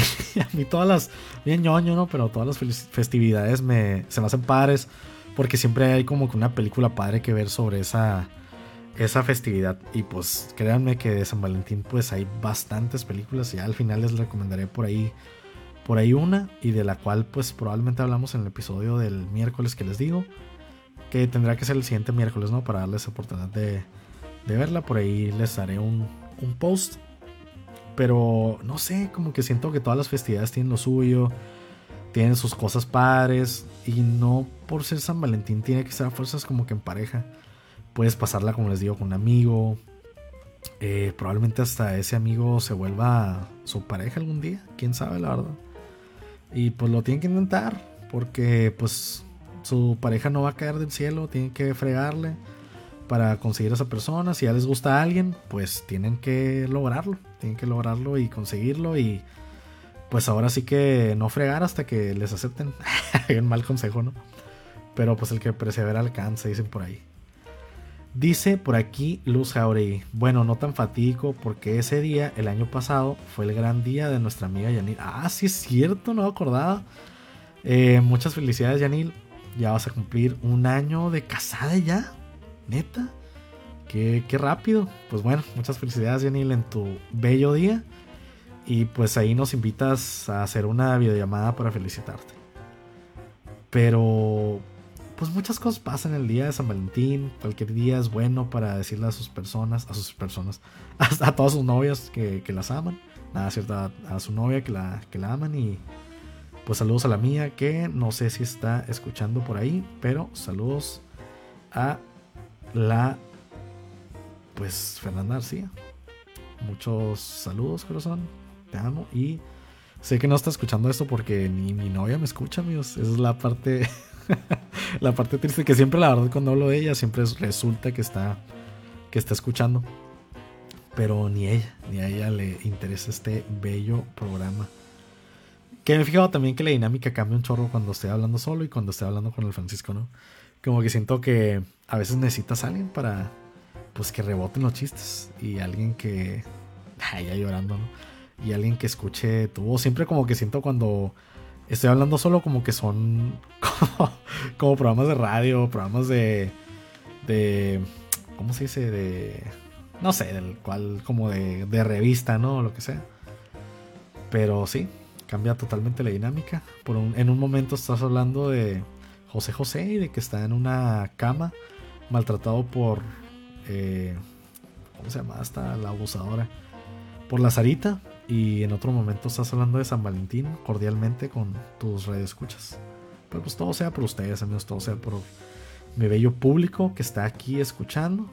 mí, <laughs> todas las. Bien ñoño, ¿no? Pero todas las festividades me, se me hacen padres. Porque siempre hay como que una película padre que ver sobre esa, esa festividad. Y pues créanme que de San Valentín, pues hay bastantes películas. Y al final les recomendaré por ahí por ahí una y de la cual pues probablemente hablamos en el episodio del miércoles que les digo que tendrá que ser el siguiente miércoles no para darles oportunidad de, de verla. Por ahí les haré un, un, post. Pero no sé como que siento que todas las festividades tienen lo suyo tienen sus cosas padres y no por ser San Valentín tiene que ser a fuerzas como que en pareja. Puedes pasarla como les digo con un amigo. Eh, probablemente hasta ese amigo se vuelva su pareja algún día quién sabe la verdad y pues lo tienen que intentar. Porque pues su pareja no va a caer del cielo. Tienen que fregarle para conseguir a esa persona. Si ya les gusta a alguien, pues tienen que lograrlo. Tienen que lograrlo y conseguirlo. Y pues ahora sí que no fregar hasta que les acepten. <laughs> Un mal consejo, ¿no? Pero pues el que persevera alcanza, dicen por ahí. Dice por aquí Luz Jauregui. Bueno, no tan fatídico porque ese día, el año pasado, fue el gran día de nuestra amiga Yanil. Ah, sí es cierto, no acordaba. Eh, muchas felicidades, Yanil. Ya vas a cumplir un año de casada ya. Neta. Qué, qué rápido. Pues bueno, muchas felicidades, Yanil, en tu bello día. Y pues ahí nos invitas a hacer una videollamada para felicitarte. Pero pues muchas cosas pasan el día de San Valentín. Cualquier día es bueno para decirle a sus personas, a sus personas, <laughs> a, todas sus novias que, las aman. Nada, cierto, a, su novia que la, que la aman. Y pues saludos a la mía que no sé si está escuchando por ahí, pero saludos a la, pues Fernanda García. Muchos saludos, corazón. Te amo y sé que no está escuchando esto porque ni mi novia me escucha, amigos. Esa es la parte, <laughs> la parte triste que siempre, la verdad, cuando hablo de ella, siempre resulta que está, que está escuchando. Pero ni ella, ni a ella le interesa este bello programa. Que me he fijado también que la dinámica cambia un chorro cuando estoy hablando solo y cuando estoy hablando con el Francisco, ¿no? Como que siento que a veces necesitas a alguien para, pues, que reboten los chistes. Y alguien que, <laughs> ya llorando, ¿no? Y alguien que escuche tu voz. Siempre como que siento cuando estoy hablando solo como que son <laughs> como, programas de radio, programas de, de, ¿cómo se dice? De, no sé, del cual, como de, de revista, ¿no? Lo que sea. Pero sí, cambia totalmente la dinámica. Por en un momento estás hablando de José José y de que está en una cama maltratado por... Eh, ¿Cómo se llama? Hasta la abusadora. Por la Sarita. Y en otro momento estás hablando de San Valentín cordialmente con tus redes escuchas. Pero pues todo sea por ustedes, amigos, todo sea por mi bello público que está aquí escuchando.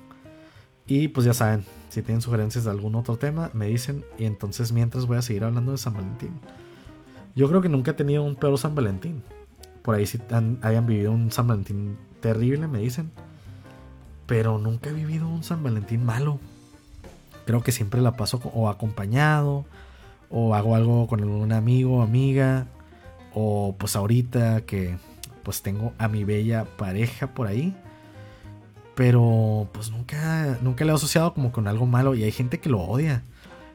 Y pues ya saben, si tienen sugerencias de algún otro tema, me dicen. Y entonces mientras voy a seguir hablando de San Valentín. Yo creo que nunca he tenido un peor San Valentín. Por ahí sí hayan vivido un San Valentín terrible, me dicen. Pero nunca he vivido un San Valentín malo. Que siempre la paso o acompañado. O hago algo con un amigo o amiga. O pues ahorita que pues tengo a mi bella pareja por ahí. Pero pues nunca, nunca le he asociado como con algo malo. Y hay gente que lo odia.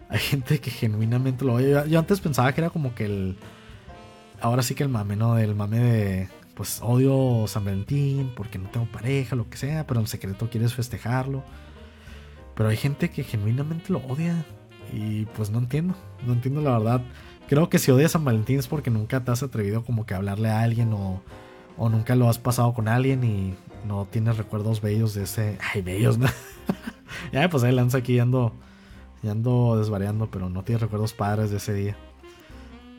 Hay gente que genuinamente lo odia. Yo, antes pensaba que era como que el. Ahora sí que el mame, ¿no? Del mame de. Pues odio San Valentín porque no tengo pareja, lo que sea, pero en secreto quieres festejarlo. Pero hay gente que genuinamente lo odia. Y pues no entiendo. No entiendo la verdad. Creo que si odias San Valentín es porque nunca te has atrevido como que a hablarle a alguien o, o nunca lo has pasado con alguien y no tienes recuerdos bellos de ese. Ay, bellos, ¿no? <laughs> ya, pues ahí lanza aquí ando ya ando desvariando, pero no tiene recuerdos padres de ese día.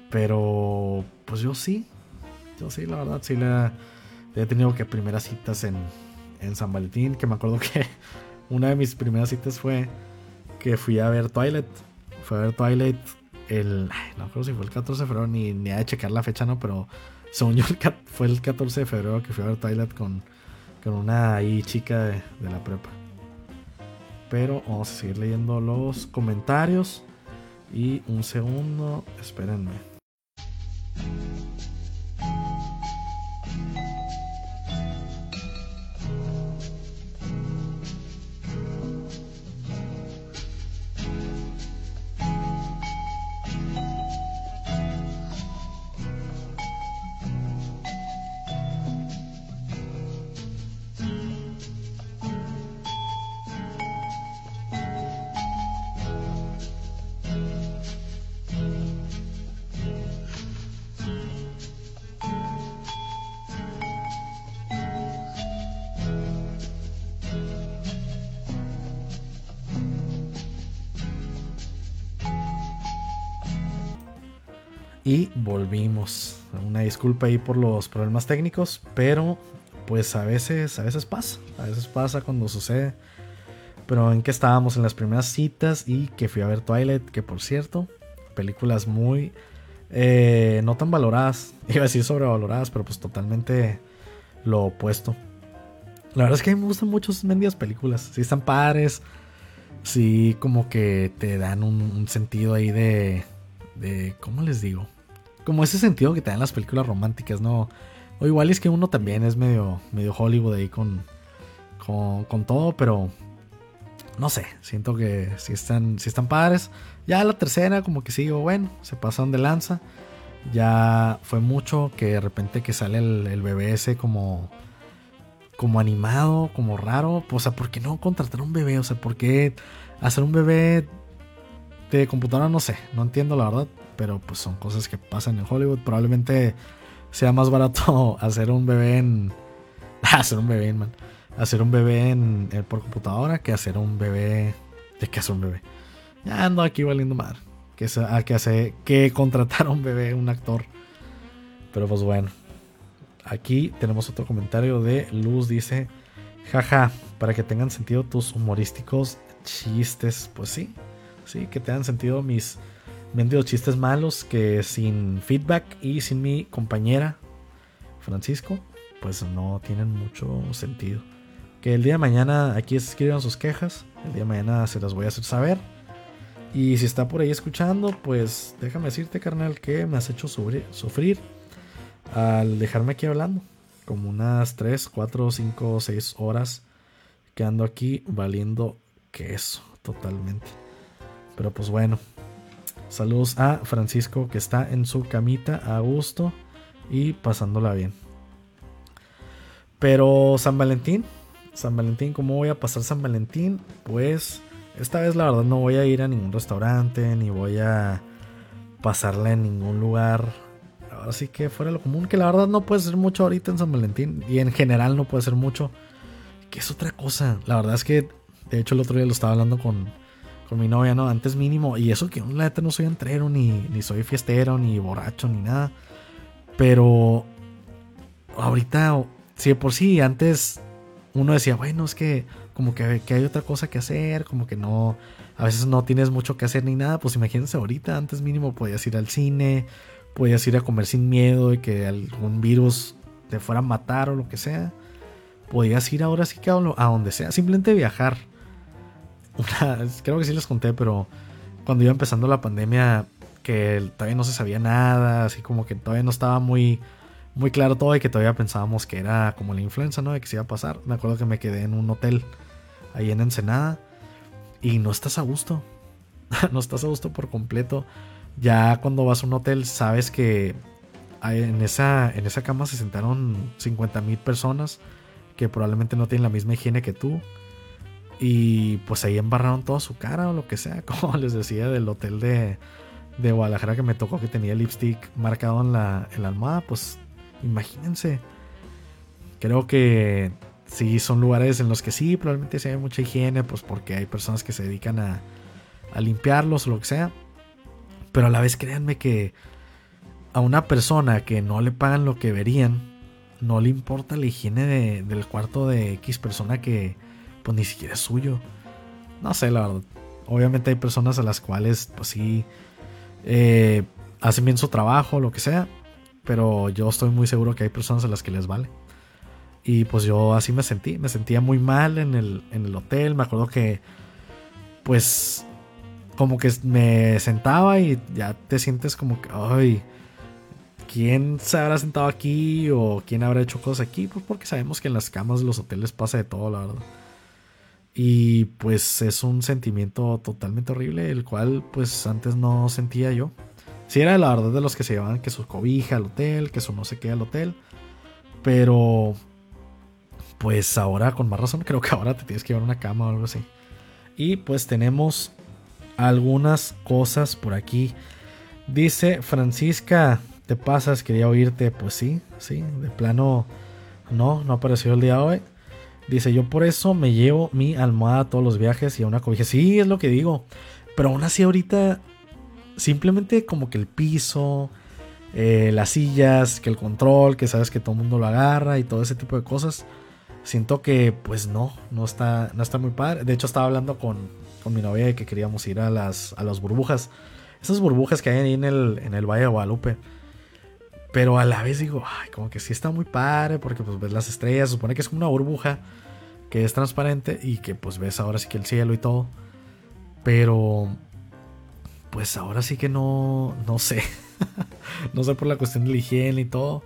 Pero, pues yo sí. Yo sí, la verdad, sí le he tenido que primeras citas en, en San Valentín. Que me acuerdo que una de mis primeras citas fue que fui a ver Twilight. Fui a ver Twilight el. no recuerdo si fue el 14 de febrero, ni, ni a de checar la fecha, no, pero según yo fue el 14 de febrero que fui a ver Twilight con, con una ahí chica de la prepa. Pero vamos a seguir leyendo los comentarios. Y un segundo, espérenme. Y volvimos. Una disculpa ahí por los problemas técnicos, pero pues a veces, a veces pasa, a veces pasa cuando sucede. Pero en que estábamos en las primeras citas y que fui a ver Twilight, que por cierto, películas muy eh, no tan valoradas, <laughs> iba a decir sobrevaloradas, pero pues totalmente lo opuesto. La verdad es que me gustan mucho mendigas películas, sí están padres, sí como que te dan un, un sentido ahí de, de, ¿cómo les digo? Como ese sentido que te dan las películas románticas, ¿no? O igual es que uno también es medio, medio Hollywood ahí con, con, todo, pero no sé, siento que si están, si están padres. Ya la tercera, como que sigo, bueno, se pasaron de lanza. Ya fue mucho que de repente que sale el, el bebé ese como, como animado, como raro. O sea, ¿por qué no contratar un bebé? O sea, ¿por qué hacer un bebé de computadora? No sé, no entiendo la verdad pero pues son cosas que pasan en Hollywood. Probablemente sea más barato <laughs> hacer un bebé en. <laughs> hacer un bebé, man. Hacer un bebé en, por computadora que hacer un bebé. ¿De qué hacer un bebé? Ya ando aquí valiendo madre. Que, que, hace, que contratar un bebé, un actor. Pero pues bueno. Aquí tenemos otro comentario de Luz. Dice: Jaja, para que tengan sentido tus humorísticos chistes. Pues sí, sí, que tengan sentido mis Mendios chistes malos que sin feedback y sin mi compañera Francisco, pues no tienen mucho sentido. Que el día de mañana aquí escriban sus quejas. El día de mañana se las voy a hacer saber. Y si está por ahí escuchando, pues déjame decirte, carnal, que me has hecho sufrir, al dejarme aquí hablando. Como unas 3, 4, 5, 6 horas que ando aquí valiendo queso totalmente. Pero pues bueno, saludos a Francisco que está en su camita a gusto y pasándola bien. Pero San Valentín, San Valentín, ¿cómo voy a pasar San Valentín? Pues esta vez la verdad no voy a ir a ningún restaurante, ni voy a pasarla en ningún lugar. Así que fuera lo común, que la verdad no puede ser mucho ahorita en San Valentín. Y en general no puede ser mucho. Que es otra cosa. La verdad es que, de hecho, el otro día lo estaba hablando con, con mi novia, ¿no? Antes mínimo. Y eso que la neta no soy entrero, ni, ni soy fiestero, ni borracho, ni nada. Pero ahorita, si de por sí, antes uno decía, bueno, es que como que, que, hay otra cosa que hacer, como que no, a veces no tienes mucho que hacer ni nada, pues imagínense ahorita, antes mínimo podías ir al cine, podías ir a comer sin miedo de que algún virus te fuera a matar o lo que sea, podías ir ahora sí que a donde sea, simplemente viajar. <laughs> creo que sí les conté, pero cuando iba empezando la pandemia, que todavía no se sabía nada, así como que todavía no estaba muy muy claro todo y que todavía pensábamos que era como la influenza, ¿no? De que se iba a pasar. Me acuerdo que me quedé en un hotel ahí en Ensenada y no estás a gusto. <laughs> no estás a gusto por completo. Ya cuando vas a un hotel sabes que en esa, en esa cama se sentaron 50 mil personas que probablemente no tienen la misma higiene que tú. Y pues ahí embarraron toda su cara o lo que sea, <laughs> como les decía del hotel de, de Guadalajara que me tocó que tenía lipstick marcado en la, en almohada, pues Imagínense. Creo que sí son lugares en los que sí, probablemente se hay mucha higiene, pues porque hay personas que se dedican a, a limpiarlos o lo que sea. Pero a la vez créanme que a una persona que no le pagan lo que verían, no le importa la higiene del cuarto de X persona que pues ni siquiera es suyo. No sé, la verdad. Obviamente hay personas a las cuales pues sí eh, hacen bien su trabajo, lo que sea. Pero yo estoy muy seguro que hay personas a las que les vale. Y pues yo así me sentí. Me sentía muy mal en el, en el hotel. Me acuerdo que pues como que me sentaba y ya te sientes como que, ay, ¿quién se habrá sentado aquí o quién habrá hecho cosas aquí? Pues porque sabemos que en las camas de los hoteles pasa de todo, la verdad. Y pues es un sentimiento totalmente horrible, el cual pues antes no sentía yo. Si era la verdad de los que se llevaban que su cobija al hotel, que su no sé qué al hotel. Pero pues ahora con más razón <laughs> creo que ahora te tienes que llevar una cama o algo así. Y pues tenemos algunas cosas por aquí. Dice Francisca, ¿te pasas? Quería oírte. Pues sí, sí, de plano no, no apareció el día de hoy. Dice, yo por eso me llevo mi almohada a todos los viajes y a una cobija. Sí, es lo que digo. Pero aún así ahorita Simplemente como que el piso, eh, las sillas, que el control, que sabes que todo el mundo lo agarra y todo ese tipo de cosas. Siento que pues no, no está, no está muy padre. De hecho estaba hablando con, con mi novia de que queríamos ir a las, a las burbujas. Esas burbujas que hay ahí en el, en el Valle de Guadalupe. Pero a la vez digo, ay, como que sí está muy padre porque pues ves las estrellas. supone que es como una burbuja que es transparente y que pues ves ahora sí que el cielo y todo. Pero pues ahora sí que no, no sé. <laughs> no sé por la cuestión de la higiene y todo.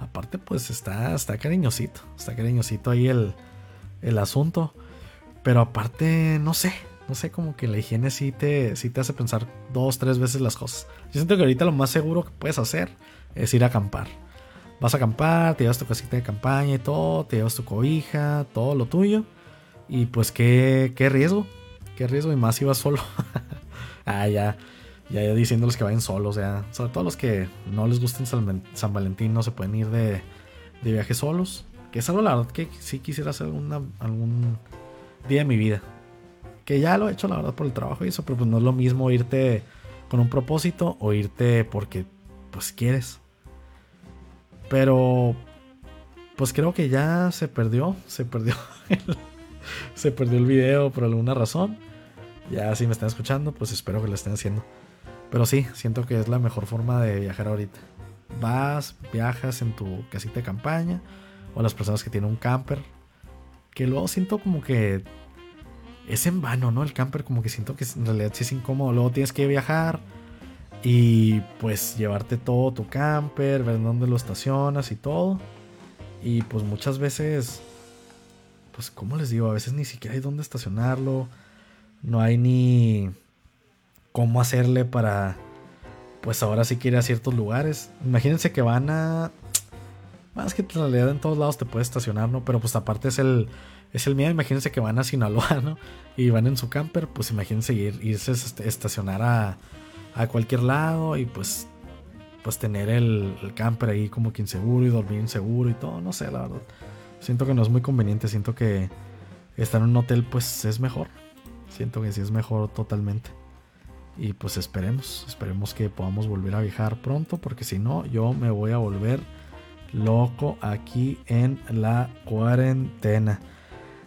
Aparte, pues está, está cariñosito. Está cariñosito ahí el, el asunto. Pero aparte, no sé. No sé, como que la higiene sí te, sí te hace pensar dos, tres veces las cosas. Yo siento que ahorita lo más seguro que puedes hacer es ir a acampar. Vas a acampar, te llevas tu casita de campaña y todo, te llevas tu cobija, todo lo tuyo. Y pues qué, qué riesgo, qué riesgo y más si vas solo. <laughs> Ah, ya. Ya, ya diciéndoles que vayan solos, ya. Sobre todo los que no les gusten San, Valentín, no se pueden ir de, de viaje solos. Que es algo, la verdad, que sí quisiera hacer algún día de mi vida. Que ya lo he hecho, la verdad, por el trabajo y eso, pero pues no es lo mismo irte con un propósito o irte porque, pues, quieres. Pero, pues creo que ya se perdió, se perdió <laughs> se perdió el video por alguna razón. Ya si me están escuchando, pues espero que lo estén haciendo. Pero sí, siento que es la mejor forma de viajar ahorita. Vas, viajas en tu casita de campaña, o las personas que tienen un camper, que luego siento como que es en vano, ¿no? El camper como que siento que en realidad sí es incómodo. Luego tienes que viajar y pues llevarte todo tu camper, ver dónde lo estacionas y todo. Y pues muchas veces, pues como les digo, a veces ni siquiera hay dónde estacionarlo. No hay ni cómo hacerle para, pues ahora sí quiere ir a ciertos lugares. Imagínense que van a... Más que en realidad en todos lados te puedes estacionar, ¿no? Pero pues aparte es el, es el miedo. Imagínense que van a Sinaloa, ¿no? Y van en su camper, pues imagínense ir, irse a estacionar a a cualquier lado y pues pues tener el, camper ahí como que inseguro y dormir inseguro y todo, no sé, la verdad. Siento que no es muy conveniente, siento que estar en un hotel pues es mejor. Siento que sí es mejor totalmente. Y pues esperemos, esperemos que podamos volver a viajar pronto, porque si no, yo me voy a volver loco aquí en la cuarentena.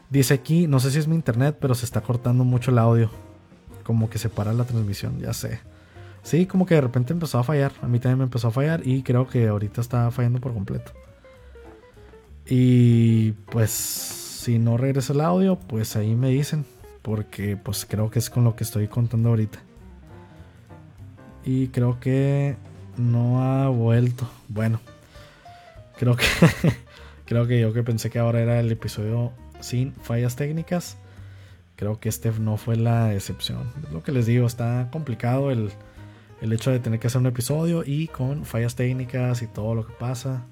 Dice aquí, no sé si es mi internet, pero se está cortando mucho el audio. Como que se para la transmisión, ya sé. Sí, como que de repente empezó a fallar. A mí también me empezó a fallar y creo que ahorita está fallando por completo. Y pues si no regresa el audio, pues ahí me dicen. Porque pues creo que es con lo que estoy contando ahorita. Y creo que no ha vuelto. Bueno, creo que <laughs> creo que yo que pensé que ahora era el episodio sin fallas técnicas. Creo que este no fue la excepción. Es lo que les digo, está complicado el el hecho de tener que hacer un episodio y con fallas técnicas y todo lo que pasa.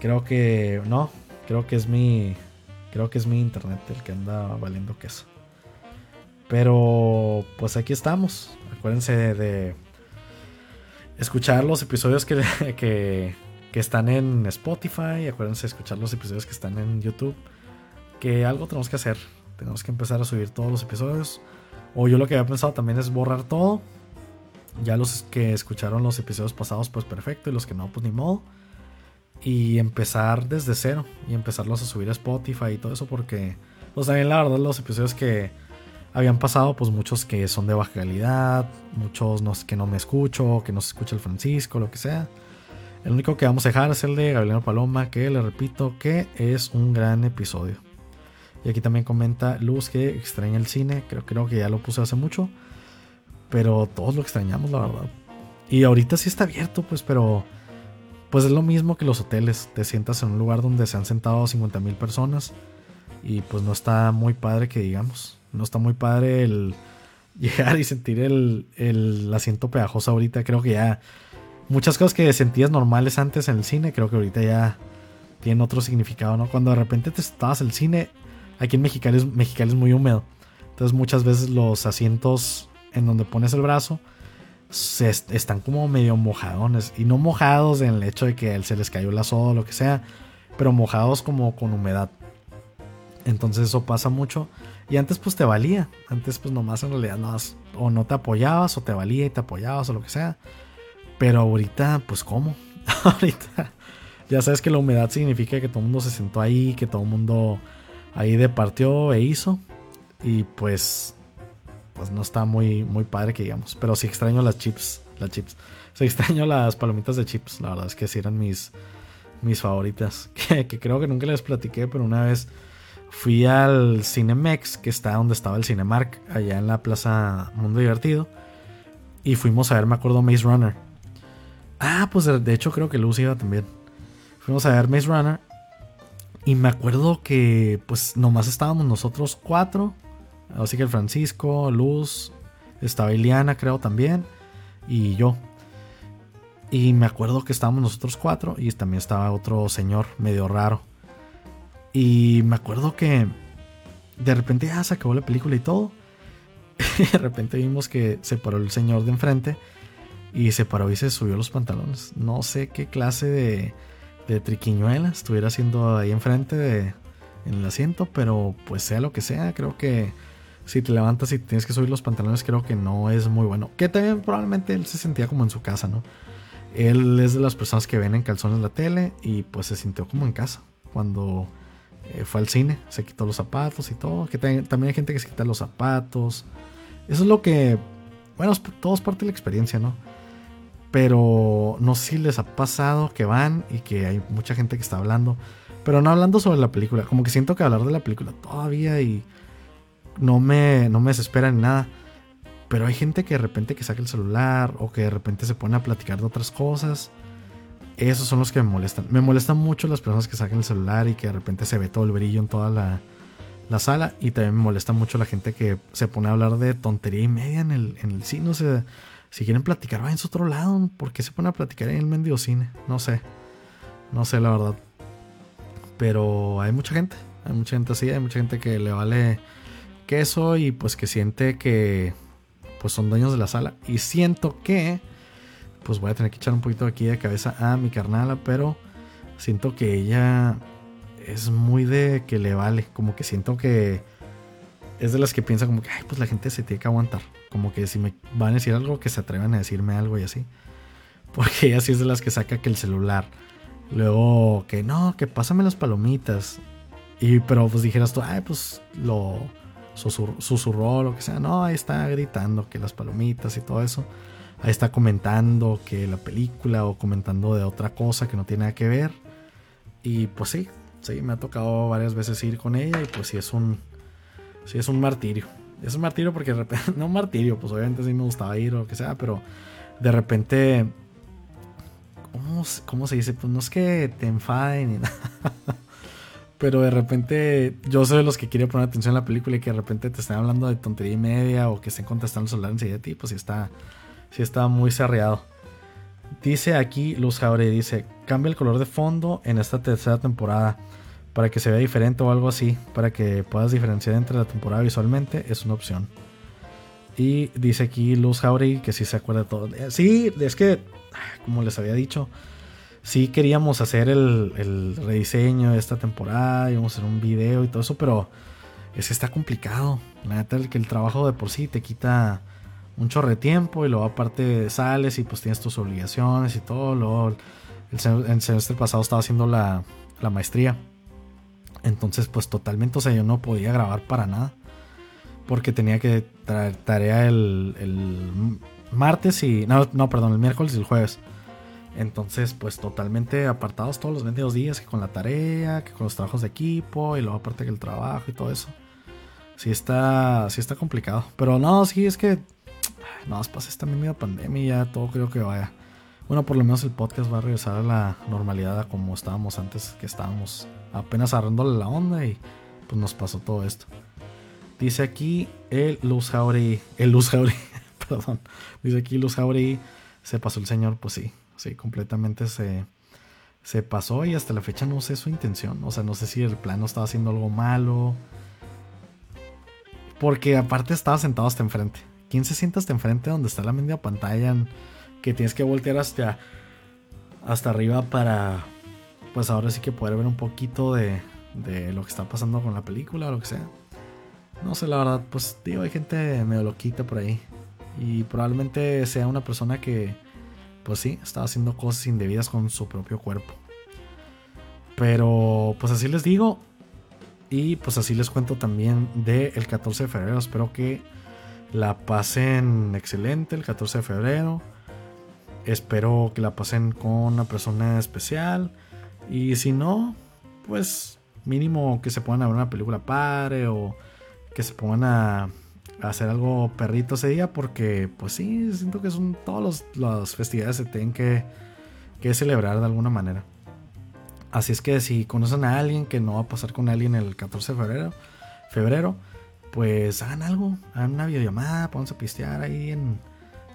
Creo que no, creo que es mi creo que es mi internet el que anda valiendo queso. Pero pues aquí estamos. Acuérdense de escuchar los episodios que, <laughs> que, están en Spotify. Acuérdense de escuchar los episodios que están en YouTube. Que algo tenemos que hacer. Tenemos que empezar a subir todos los episodios. O yo lo que había pensado también es borrar todo ya los que escucharon los episodios pasados, pues perfecto. Y los que no, pues ni modo. Y empezar desde cero. Y empezarlos a subir a Spotify y todo eso. Porque, pues también la verdad, los episodios que habían pasado, pues muchos que son de baja calidad. Muchos no, que no me escucho. Que no se escucha el Francisco, lo que sea. El único que vamos a dejar es el de Gabriel Paloma. Que le repito que es un gran episodio. Y aquí también comenta Luz que extraña el cine. Creo, creo que ya lo puse hace mucho. Pero todos lo extrañamos, la verdad. Y ahorita sí está abierto, pues, pero pues es lo mismo que los hoteles. Te sientas en un lugar donde se han sentado 50 mil personas y pues no está muy padre que digamos. No está muy padre el <laughs> llegar y sentir el, el asiento pegajoso ahorita. Creo que ya muchas cosas que sentías normales antes en el cine, creo que ahorita ya tienen otro significado, ¿no? Cuando de repente te estabas el cine, aquí en Mexicali Mexicali es muy húmedo. Entonces muchas veces los asientos en donde pones el brazo se están como medio mojadones. Y no mojados en el hecho de que se les cayó la soda o lo que sea, pero mojados como con humedad. Entonces eso pasa mucho. Y antes pues te valía. Antes pues nomás en realidad no, o no te apoyabas o te valía y te apoyabas o lo que sea. Pero ahorita pues ¿cómo? <laughs> ahorita ya sabes que la humedad significa que todo el mundo se sentó ahí, que todo el mundo ahí departió e hizo. Y pues pues no está muy, muy padre que digamos. Pero sí extraño las chips. Las chips. Sí <laughs> extraño las palomitas de chips. La verdad es que sí eran mis, mis favoritas. <laughs> Que, creo que nunca les platiqué, pero una vez fui al Cinemex, que está donde estaba el Cinemark, allá en la Plaza Mundo Divertido. Y fuimos a ver, me acuerdo, Maze Runner. Ah, pues de hecho creo que Luz iba también. Fuimos a ver Maze Runner. Y me acuerdo que pues nomás estábamos nosotros cuatro Así que el Francisco, Luz, estaba Iliana, creo también, y yo. Y me acuerdo que estábamos nosotros cuatro y también estaba otro señor medio raro. Y me acuerdo que de repente ya se acabó la película y todo. Y <laughs> de repente vimos que se paró el señor de enfrente y se paró y se subió los pantalones. No sé qué clase de, de triquiñuela estuviera haciendo ahí enfrente de, en el asiento, pero pues sea lo que sea, creo que si te levantas y tienes que subir los pantalones, creo que no es muy bueno. Que también probablemente él se sentía como en su casa, ¿no? Él es de las personas que ven en calzones la tele y pues se sintió como en casa cuando eh, fue al cine, se quitó los zapatos y todo. Que también hay gente que se quita los zapatos. Eso es lo que Bueno, todo es parte de la experiencia, ¿no? Pero no sé si les ha pasado que van y que hay mucha gente que está hablando. Pero no hablando sobre la película. Como que siento que hablar de la película todavía y no me, no me desespera ni nada. Pero hay gente que de repente que saca el celular o que de repente se pone a platicar de otras cosas. Esos son los que me molestan. Me molestan mucho las personas que sacan el celular y que de repente se ve todo el brillo en toda la, la sala. Y también me molesta mucho la gente que se pone a hablar de tontería y media en el, en el cine. Si quieren platicar, vayan a otro lado. ¿Por qué se pone a platicar en el mendigo cine? No sé. No sé, la verdad. Pero hay mucha gente. Hay mucha gente así. Hay mucha gente que le vale queso y pues que siente que pues son dueños de la sala. Y siento que pues voy a tener que echar un poquito aquí de cabeza a mi carnala, pero siento que ella es muy de que le vale, como que siento que es de las que piensa como que, ay, pues la gente se tiene que aguantar, como que si me van a decir algo, que se atrevan a decirme algo y así. <laughs> Porque ella sí es de las que saca que el celular. Luego que no, que pásame las palomitas. Y pero pues dijeras tú, ay, pues lo susurró, o lo que sea. No, ahí está gritando que las palomitas y todo eso. Ahí está comentando que la película o comentando de otra cosa que no tiene nada que ver. Y pues sí, sí, me ha tocado varias veces ir con ella y pues sí es un, sí es un martirio. Es un martirio porque de repente, <laughs> no un martirio, pues obviamente sí me gustaba ir o lo que sea, pero de repente, ¿cómo, cómo se dice? Pues no es que te enfaden ni <laughs> nada. Pero de repente yo soy de los que quiere poner atención a la película y que de repente te estén hablando de tontería y media o que estén contestando el celular enseguida de ti, pues sí está, sí está muy cerreado. Dice aquí Luz Jauregui, dice, cambia el color de fondo en esta tercera temporada para que se vea diferente o algo así, para que puedas diferenciar entre la temporada visualmente, es una opción. Y dice aquí Luz Jauregui que sí se acuerda de todo. Sí, es que, como les había dicho, sí queríamos hacer el, rediseño de esta temporada, íbamos a hacer un video y todo eso, pero es que está complicado. La neta, el que el trabajo de por sí te quita un chorro de tiempo y luego aparte sales y pues tienes tus obligaciones y todo. Luego el, semestre pasado estaba haciendo la, maestría. Entonces pues totalmente, o sea, yo no podía grabar para nada. Porque tenía que traer tarea el, el martes y... No, no, perdón, el miércoles y el jueves. Entonces, pues totalmente apartados todos los 22 días, que con la tarea, que con los trabajos de equipo, y luego aparte que el trabajo y todo eso. Sí está, sí está complicado. Pero no, sí, es que no, pasa esta media pandemia todo creo que vaya. Bueno, por lo menos el podcast va a regresar a la normalidad como estábamos antes, que estábamos apenas agarrándole la onda y pues nos pasó todo esto. Dice aquí el Luz Jauregui, el Luz Jauregui, <laughs> perdón, dice aquí Luz Jauregui, se pasó el señor, pues sí, Sí, completamente se, se pasó y hasta la fecha no sé su intención. O sea, no sé si el plano estaba haciendo algo malo. Porque aparte estaba sentado hasta enfrente. ¿Quién se sienta hasta enfrente donde está la media pantalla? Que tienes que voltear hasta, hasta arriba para, pues ahora sí que poder ver un poquito de, de lo que está pasando con la película o lo que sea. No sé, la verdad, pues digo, hay gente medio loquita por ahí. Y probablemente sea una persona que pues sí, estaba haciendo cosas indebidas con su propio cuerpo. Pero pues así les digo. Y pues así les cuento también del 14 de febrero. Espero que la pasen excelente el 14 de febrero. Espero que la pasen con una persona especial. Y si no, pues mínimo que se a ver una película padre o que se pongan a hacer algo perrito ese día porque pues sí, siento que son todas las festividades se tienen que, que celebrar de alguna manera. Así es que si conocen a alguien que no va a pasar con alguien el 14 de febrero, febrero pues hagan algo, hagan una videollamada, pónganse a pistear ahí en,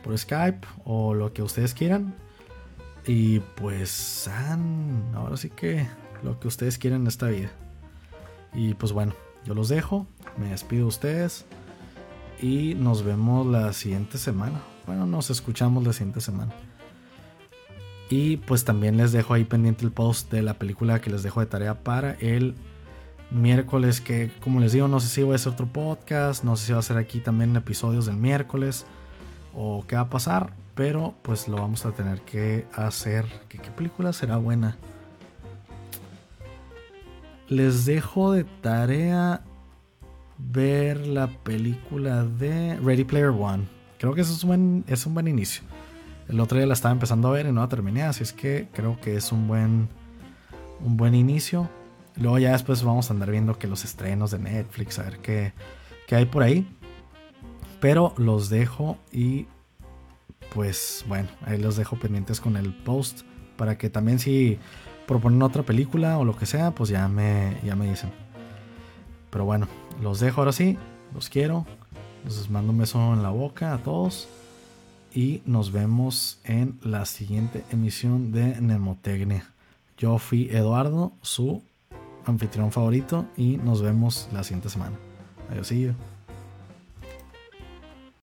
por Skype o lo que ustedes quieran. Y pues hagan ahora sí que lo que ustedes quieran en esta vida. Y pues bueno, yo los dejo, me despido de ustedes y nos vemos la siguiente semana. Bueno, nos escuchamos la siguiente semana. Y pues también les dejo ahí pendiente el post de la película que les dejo de tarea para el miércoles que como les digo no sé si voy a hacer otro podcast, no sé si va a ser aquí también episodios del miércoles o qué va a pasar, pero pues lo vamos a tener que hacer. ¿Qué, qué película será buena? Les dejo de tarea ver la película de Ready Player One, creo que eso es un buen, es un buen inicio. El otro día la estaba empezando a ver y no la terminé, así es que creo que es un buen, un buen inicio. Luego ya después vamos a andar viendo que los estrenos de Netflix, a ver qué, qué hay por ahí. Pero los dejo y pues bueno, ahí los dejo pendientes con el post para que también si proponen otra película o lo que sea, pues ya me, ya me dicen. Pero bueno, los dejo ahora sí, los quiero, les mando un beso en la boca a todos y nos vemos en la siguiente emisión de Nemotecnia. Yo fui Eduardo, su anfitrión favorito y nos vemos la siguiente semana. Adiós.